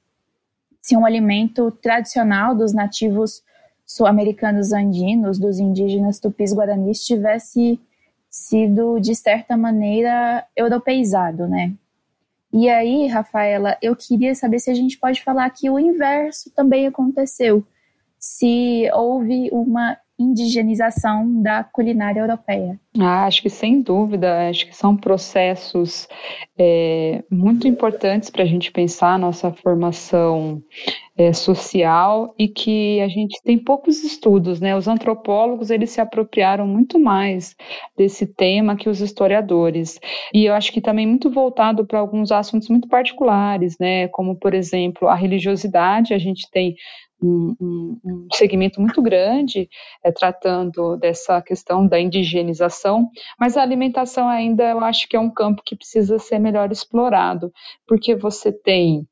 se um alimento tradicional dos nativos sul-americanos andinos, dos indígenas tupis guaranis, tivesse sido, de certa maneira, europeizado, né? E aí, Rafaela, eu queria saber se a gente pode falar que o inverso também aconteceu, se houve uma indigenização da culinária europeia? Ah, acho que sem dúvida, acho que são processos é, muito importantes para a gente pensar a nossa formação é, social e que a gente tem poucos estudos, né? Os antropólogos eles se apropriaram muito mais desse tema que os historiadores e eu acho que também muito voltado para alguns assuntos muito particulares, né? Como por exemplo a religiosidade, a gente tem um, um, segmento muito grande é, tratando dessa questão da indigenização, mas a alimentação ainda eu acho que é um campo que precisa ser melhor explorado, porque você tem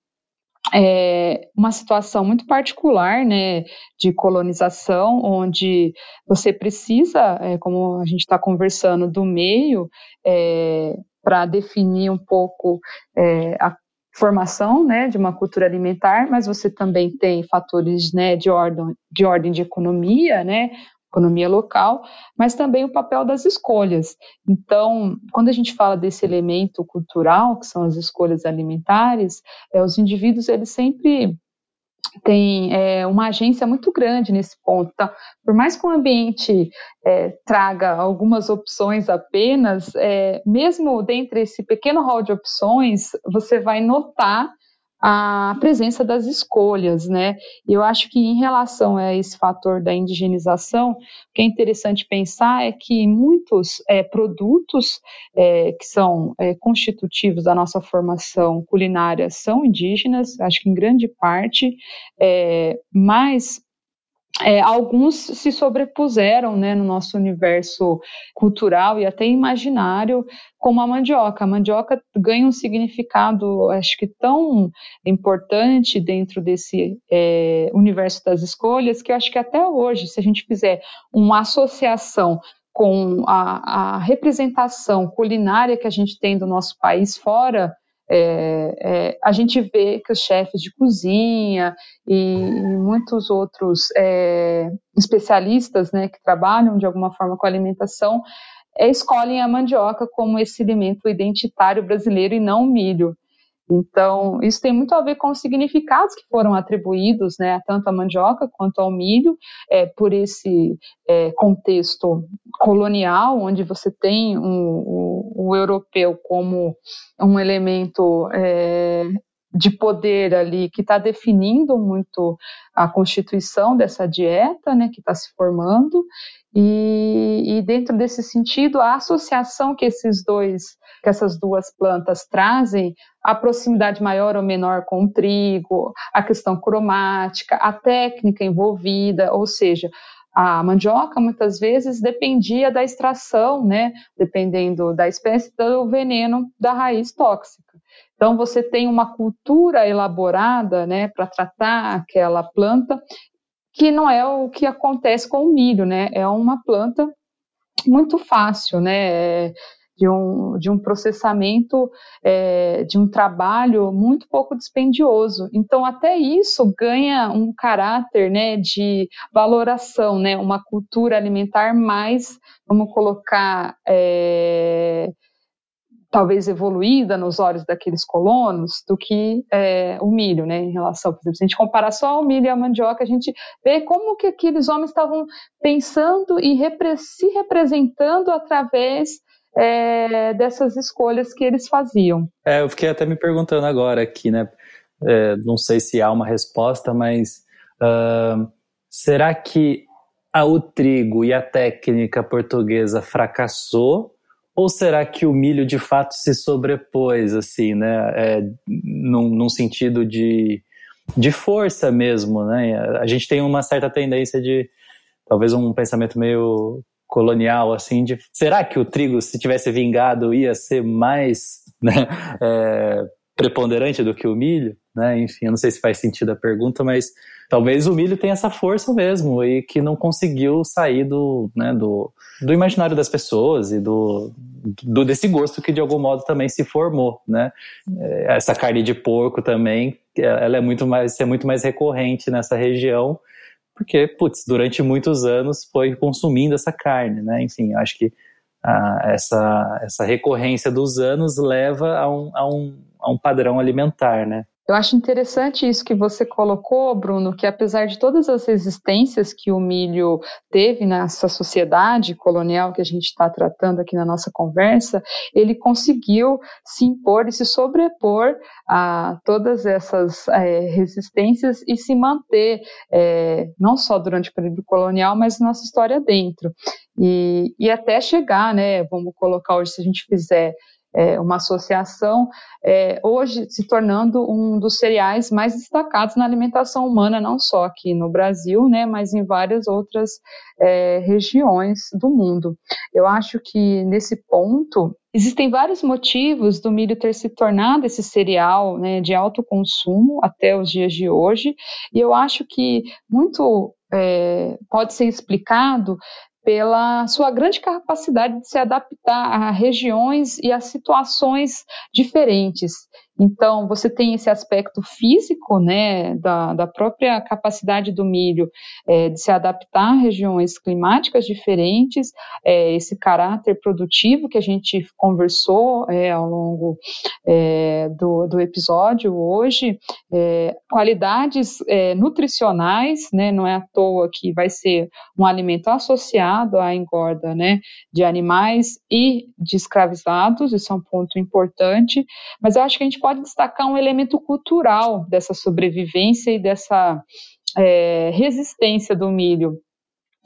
é, uma situação muito particular, né, de colonização, onde você precisa, é, como a gente está conversando, do meio é, para definir um pouco é, a formação né, de uma cultura alimentar, mas você também tem fatores né, de, ordem, de ordem de economia, né, economia local, mas também o papel das escolhas. Então, quando a gente fala desse elemento cultural, que são as escolhas alimentares, é, os indivíduos eles sempre tem é, uma agência muito grande nesse ponto. Tá? Por mais que o ambiente é, traga algumas opções apenas, é, mesmo dentre esse pequeno hall de opções, você vai notar a presença das escolhas, né? E eu acho que em relação a esse fator da indigenização, o que é interessante pensar é que muitos é, produtos é, que são é, constitutivos da nossa formação culinária são indígenas, acho que em grande parte, é, mas é, alguns se sobrepuseram né, no nosso universo cultural e até imaginário, como a mandioca. A mandioca ganha um significado, acho que tão importante dentro desse é, universo das escolhas, que eu acho que até hoje, se a gente fizer uma associação com a, a representação culinária que a gente tem do nosso país fora é, é, a gente vê que os chefes de cozinha e, e muitos outros é, especialistas né, que trabalham de alguma forma com alimentação é, escolhem a mandioca como esse alimento identitário brasileiro e não o milho. Então, isso tem muito a ver com os significados que foram atribuídos, né, tanto à mandioca quanto ao milho, é, por esse é, contexto colonial, onde você tem um, o, o europeu como um elemento é, de poder ali que está definindo muito a constituição dessa dieta, né, que está se formando, e, e, dentro desse sentido, a associação que esses dois, que essas duas plantas trazem, a proximidade maior ou menor com o trigo, a questão cromática, a técnica envolvida, ou seja, a mandioca muitas vezes dependia da extração, né, dependendo da espécie do veneno da raiz tóxica. Então você tem uma cultura elaborada, né, para tratar aquela planta que não é o que acontece com o milho, né? É uma planta muito fácil, né? De um, de um processamento, é, de um trabalho muito pouco dispendioso. Então, até isso ganha um caráter né, de valoração, né, uma cultura alimentar mais, vamos colocar, é, talvez evoluída nos olhos daqueles colonos do que é, o milho, né, em relação, por exemplo, se a gente comparar só o milho e a mandioca, a gente vê como que aqueles homens estavam pensando e repre se representando através é, dessas escolhas que eles faziam. É, eu fiquei até me perguntando agora aqui, né, é, não sei se há uma resposta, mas uh, será que a, o trigo e a técnica portuguesa fracassou ou será que o milho de fato se sobrepôs, assim, né? É, num, num sentido de, de força mesmo, né? A gente tem uma certa tendência de, talvez um pensamento meio colonial, assim, de será que o trigo, se tivesse vingado, ia ser mais [laughs] né, é, preponderante do que o milho? Né? Enfim, eu não sei se faz sentido a pergunta, mas talvez o milho tenha essa força mesmo e que não conseguiu sair do, né, do, do imaginário das pessoas e do, do, desse gosto que de algum modo também se formou, né? É, essa carne de porco também, ela é muito mais, é muito mais recorrente nessa região, porque, putz, durante muitos anos foi consumindo essa carne, né? Enfim, acho que ah, essa, essa recorrência dos anos leva a um, a um, a um padrão alimentar, né? Eu acho interessante isso que você colocou, Bruno, que apesar de todas as resistências que o milho teve nessa sociedade colonial que a gente está tratando aqui na nossa conversa, ele conseguiu se impor e se sobrepor a todas essas é, resistências e se manter, é, não só durante o período colonial, mas nossa história dentro. E, e até chegar, né, vamos colocar hoje, se a gente fizer é, uma associação, é, hoje se tornando um dos cereais mais destacados na alimentação humana, não só aqui no Brasil, né, mas em várias outras é, regiões do mundo. Eu acho que nesse ponto existem vários motivos do milho ter se tornado esse cereal né, de alto consumo até os dias de hoje, e eu acho que muito é, pode ser explicado pela sua grande capacidade de se adaptar a regiões e a situações diferentes. Então, você tem esse aspecto físico, né, da, da própria capacidade do milho é, de se adaptar a regiões climáticas diferentes, é, esse caráter produtivo que a gente conversou é, ao longo é, do, do episódio hoje, é, qualidades é, nutricionais, né, não é à toa que vai ser um alimento associado à engorda, né, de animais e de escravizados, isso é um ponto importante, mas eu acho que a gente pode destacar um elemento cultural dessa sobrevivência e dessa é, resistência do milho.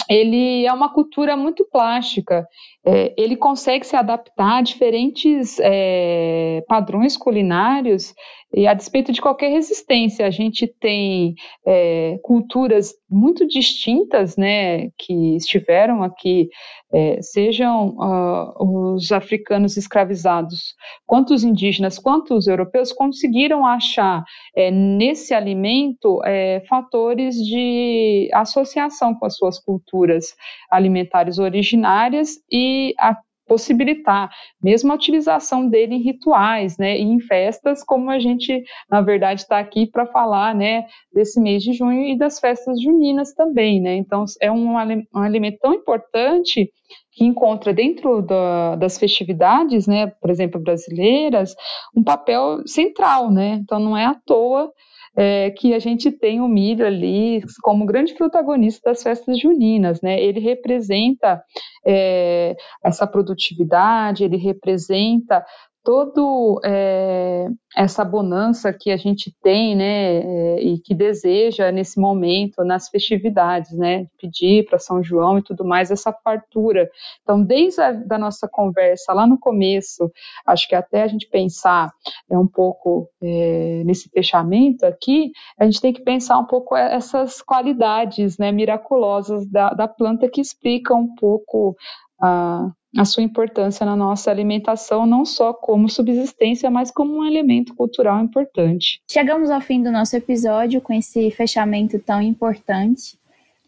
Ele é uma cultura muito plástica, é, ele consegue se adaptar a diferentes é, padrões culinários e a despeito de qualquer resistência. A gente tem é, culturas muito distintas, né, que estiveram aqui, é, sejam uh, os africanos escravizados, quanto os indígenas, quanto os europeus, conseguiram achar é, nesse alimento é, fatores de associação com as suas culturas alimentares originárias e a possibilitar mesmo a utilização dele em rituais, né, e em festas, como a gente, na verdade, está aqui para falar, né, desse mês de junho e das festas juninas também, né, então é um, um alimento tão importante que encontra dentro da, das festividades, né, por exemplo, brasileiras, um papel central, né, então não é à toa é, que a gente tem o milho ali como grande protagonista das festas juninas, né? Ele representa é, essa produtividade, ele representa todo é, essa bonança que a gente tem, né, é, e que deseja nesse momento nas festividades, né, pedir para São João e tudo mais essa fartura. Então, desde a da nossa conversa lá no começo, acho que até a gente pensar é um pouco é, nesse fechamento aqui, a gente tem que pensar um pouco essas qualidades, né, miraculosas da, da planta que explicam um pouco a a sua importância na nossa alimentação, não só como subsistência, mas como um elemento cultural importante. Chegamos ao fim do nosso episódio com esse fechamento tão importante.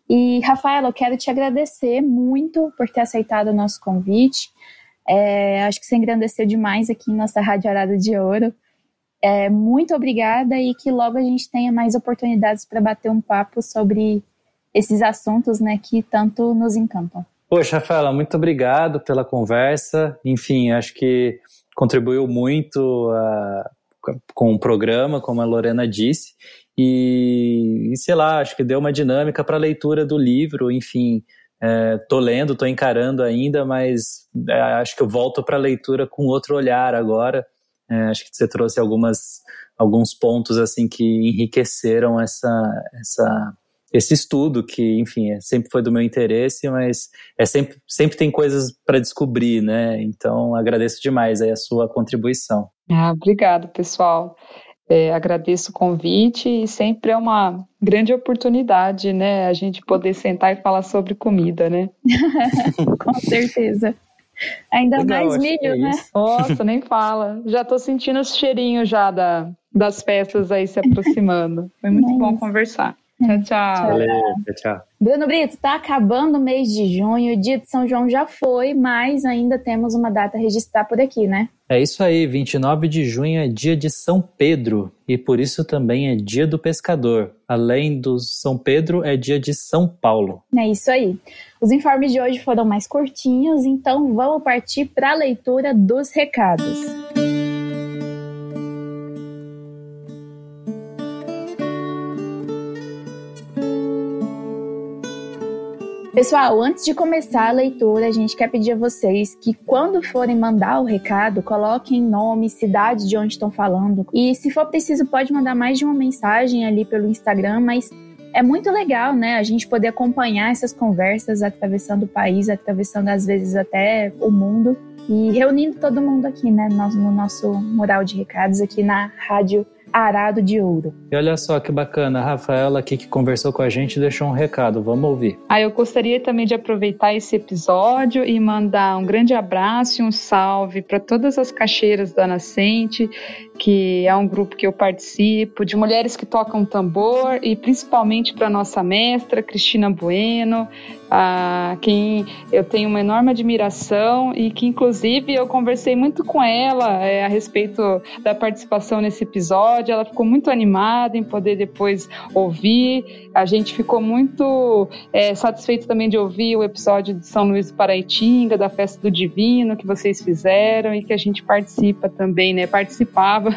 E, Rafaela, eu quero te agradecer muito por ter aceitado o nosso convite. É, acho que você engrandeceu demais aqui em nossa Rádio Arada de Ouro. É, muito obrigada e que logo a gente tenha mais oportunidades para bater um papo sobre esses assuntos né, que tanto nos encantam. Poxa, Rafaela, muito obrigado pela conversa. Enfim, acho que contribuiu muito uh, com o programa, como a Lorena disse. E, e sei lá, acho que deu uma dinâmica para a leitura do livro. Enfim, é, lendo, estou encarando ainda, mas é, acho que eu volto para a leitura com outro olhar agora. É, acho que você trouxe algumas, alguns pontos assim que enriqueceram essa, essa esse estudo que, enfim, é, sempre foi do meu interesse, mas é sempre, sempre tem coisas para descobrir, né? Então, agradeço demais aí a sua contribuição. Ah, obrigado, pessoal. É, agradeço o convite e sempre é uma grande oportunidade, né? A gente poder sentar e falar sobre comida, né? [laughs] Com certeza. Ainda Legal, mais milho, é né? Nossa, nem fala. Já estou sentindo os cheirinhos já da, das festas aí se aproximando. Foi muito é bom conversar. Tchau, tchau. Valeu, tchau, Bruno Brito, tá acabando o mês de junho, o dia de São João já foi, mas ainda temos uma data a registrar por aqui, né? É isso aí, 29 de junho é dia de São Pedro e por isso também é dia do pescador. Além do São Pedro, é dia de São Paulo. É isso aí. Os informes de hoje foram mais curtinhos, então vamos partir para a leitura dos recados. Pessoal, antes de começar a leitura, a gente quer pedir a vocês que quando forem mandar o recado, coloquem nome, cidade de onde estão falando. E se for preciso, pode mandar mais de uma mensagem ali pelo Instagram, mas é muito legal, né? A gente poder acompanhar essas conversas atravessando o país, atravessando às vezes até o mundo e reunindo todo mundo aqui, né? No nosso mural de recados aqui na Rádio arado de ouro. E olha só que bacana, a Rafaela aqui que conversou com a gente deixou um recado, vamos ouvir. Ah, eu gostaria também de aproveitar esse episódio e mandar um grande abraço e um salve para todas as caixeiras da Nascente, que é um grupo que eu participo, de mulheres que tocam tambor e principalmente para nossa mestra Cristina Bueno, a quem eu tenho uma enorme admiração e que inclusive eu conversei muito com ela é, a respeito da participação nesse episódio. Ela ficou muito animada em poder depois ouvir. A gente ficou muito é, satisfeito também de ouvir o episódio de São Luís do Paraitinga, da Festa do Divino que vocês fizeram e que a gente participa também, né? Participava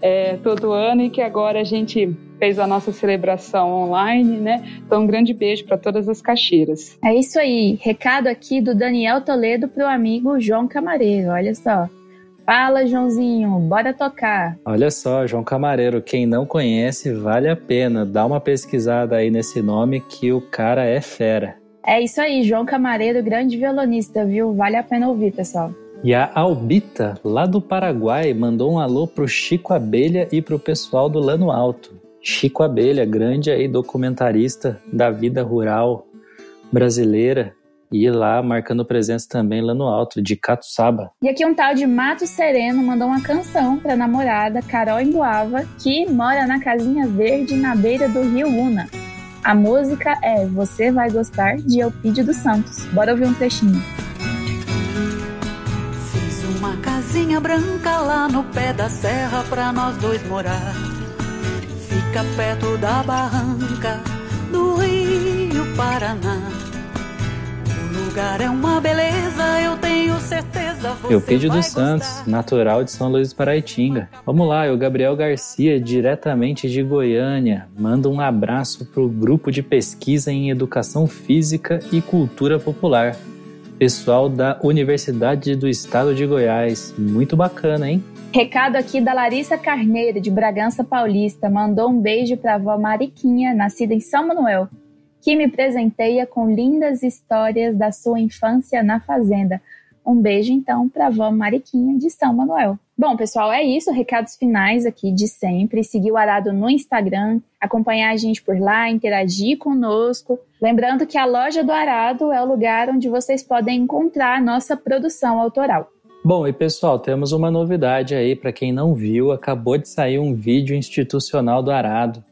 é, todo ano e que agora a gente fez a nossa celebração online, né? Então, um grande beijo para todas as caixeiras. É isso aí. Recado aqui do Daniel Toledo para o amigo João Camareiro. Olha só. Fala, Joãozinho, bora tocar. Olha só, João Camareiro, quem não conhece, vale a pena. Dá uma pesquisada aí nesse nome que o cara é fera. É isso aí, João Camareiro, grande violonista, viu? Vale a pena ouvir, pessoal. E a Albita, lá do Paraguai, mandou um alô pro Chico Abelha e pro pessoal do Lano Alto. Chico Abelha, grande aí documentarista da vida rural brasileira e lá marcando presença também lá no alto, de Catuçaba. E aqui um tal de Mato Sereno mandou uma canção pra namorada Carol Emboava, que mora na casinha verde na beira do rio Una. A música é Você Vai Gostar, de Elpidio dos Santos. Bora ouvir um trechinho. Casinha branca lá no pé da serra pra nós dois morar. Fica perto da barranca do Rio Paraná. O lugar é uma beleza, eu tenho certeza. Eupídio dos Santos, natural de São Luís Paraitinga. Vamos lá, eu, Gabriel Garcia, diretamente de Goiânia, manda um abraço pro grupo de pesquisa em educação física e cultura popular pessoal da Universidade do Estado de Goiás. Muito bacana, hein? Recado aqui da Larissa Carneiro, de Bragança Paulista, mandou um beijo para a avó Mariquinha, nascida em São Manuel, que me presenteia com lindas histórias da sua infância na fazenda. Um beijo então para a avó Mariquinha de São Manuel. Bom, pessoal, é isso. Recados finais aqui de sempre. Seguir o Arado no Instagram, acompanhar a gente por lá, interagir conosco. Lembrando que a loja do Arado é o lugar onde vocês podem encontrar a nossa produção autoral. Bom, e pessoal, temos uma novidade aí para quem não viu, acabou de sair um vídeo institucional do Arado,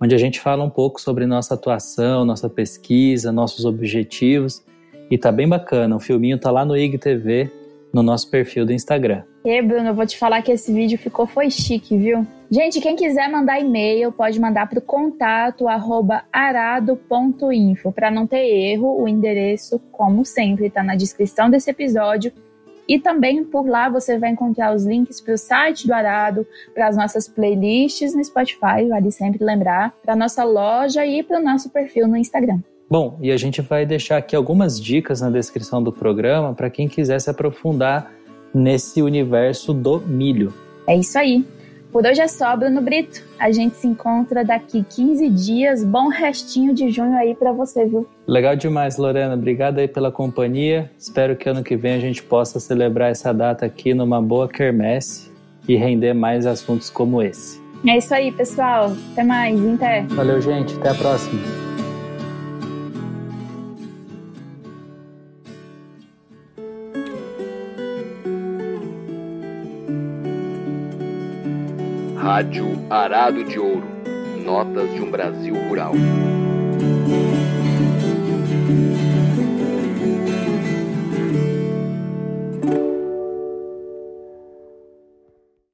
onde a gente fala um pouco sobre nossa atuação, nossa pesquisa, nossos objetivos, e tá bem bacana. O filminho tá lá no IGTV, no nosso perfil do Instagram. E Bruno, eu vou te falar que esse vídeo ficou foi chique, viu? Gente, quem quiser mandar e-mail, pode mandar para o contato arado.info. Para não ter erro, o endereço, como sempre, está na descrição desse episódio. E também por lá você vai encontrar os links para o site do Arado, para as nossas playlists no Spotify, vale sempre lembrar, para nossa loja e para o nosso perfil no Instagram. Bom, e a gente vai deixar aqui algumas dicas na descrição do programa para quem quiser se aprofundar nesse universo do milho. É isso aí. Por hoje é só, Bruno Brito. A gente se encontra daqui 15 dias. Bom restinho de junho aí para você, viu? Legal demais, Lorena. Obrigado aí pela companhia. Espero que ano que vem a gente possa celebrar essa data aqui numa boa quermesse e render mais assuntos como esse. É isso aí, pessoal. Até mais. Até. Valeu, gente. Até a próxima. Rádio Arado de Ouro. Notas de um Brasil Rural.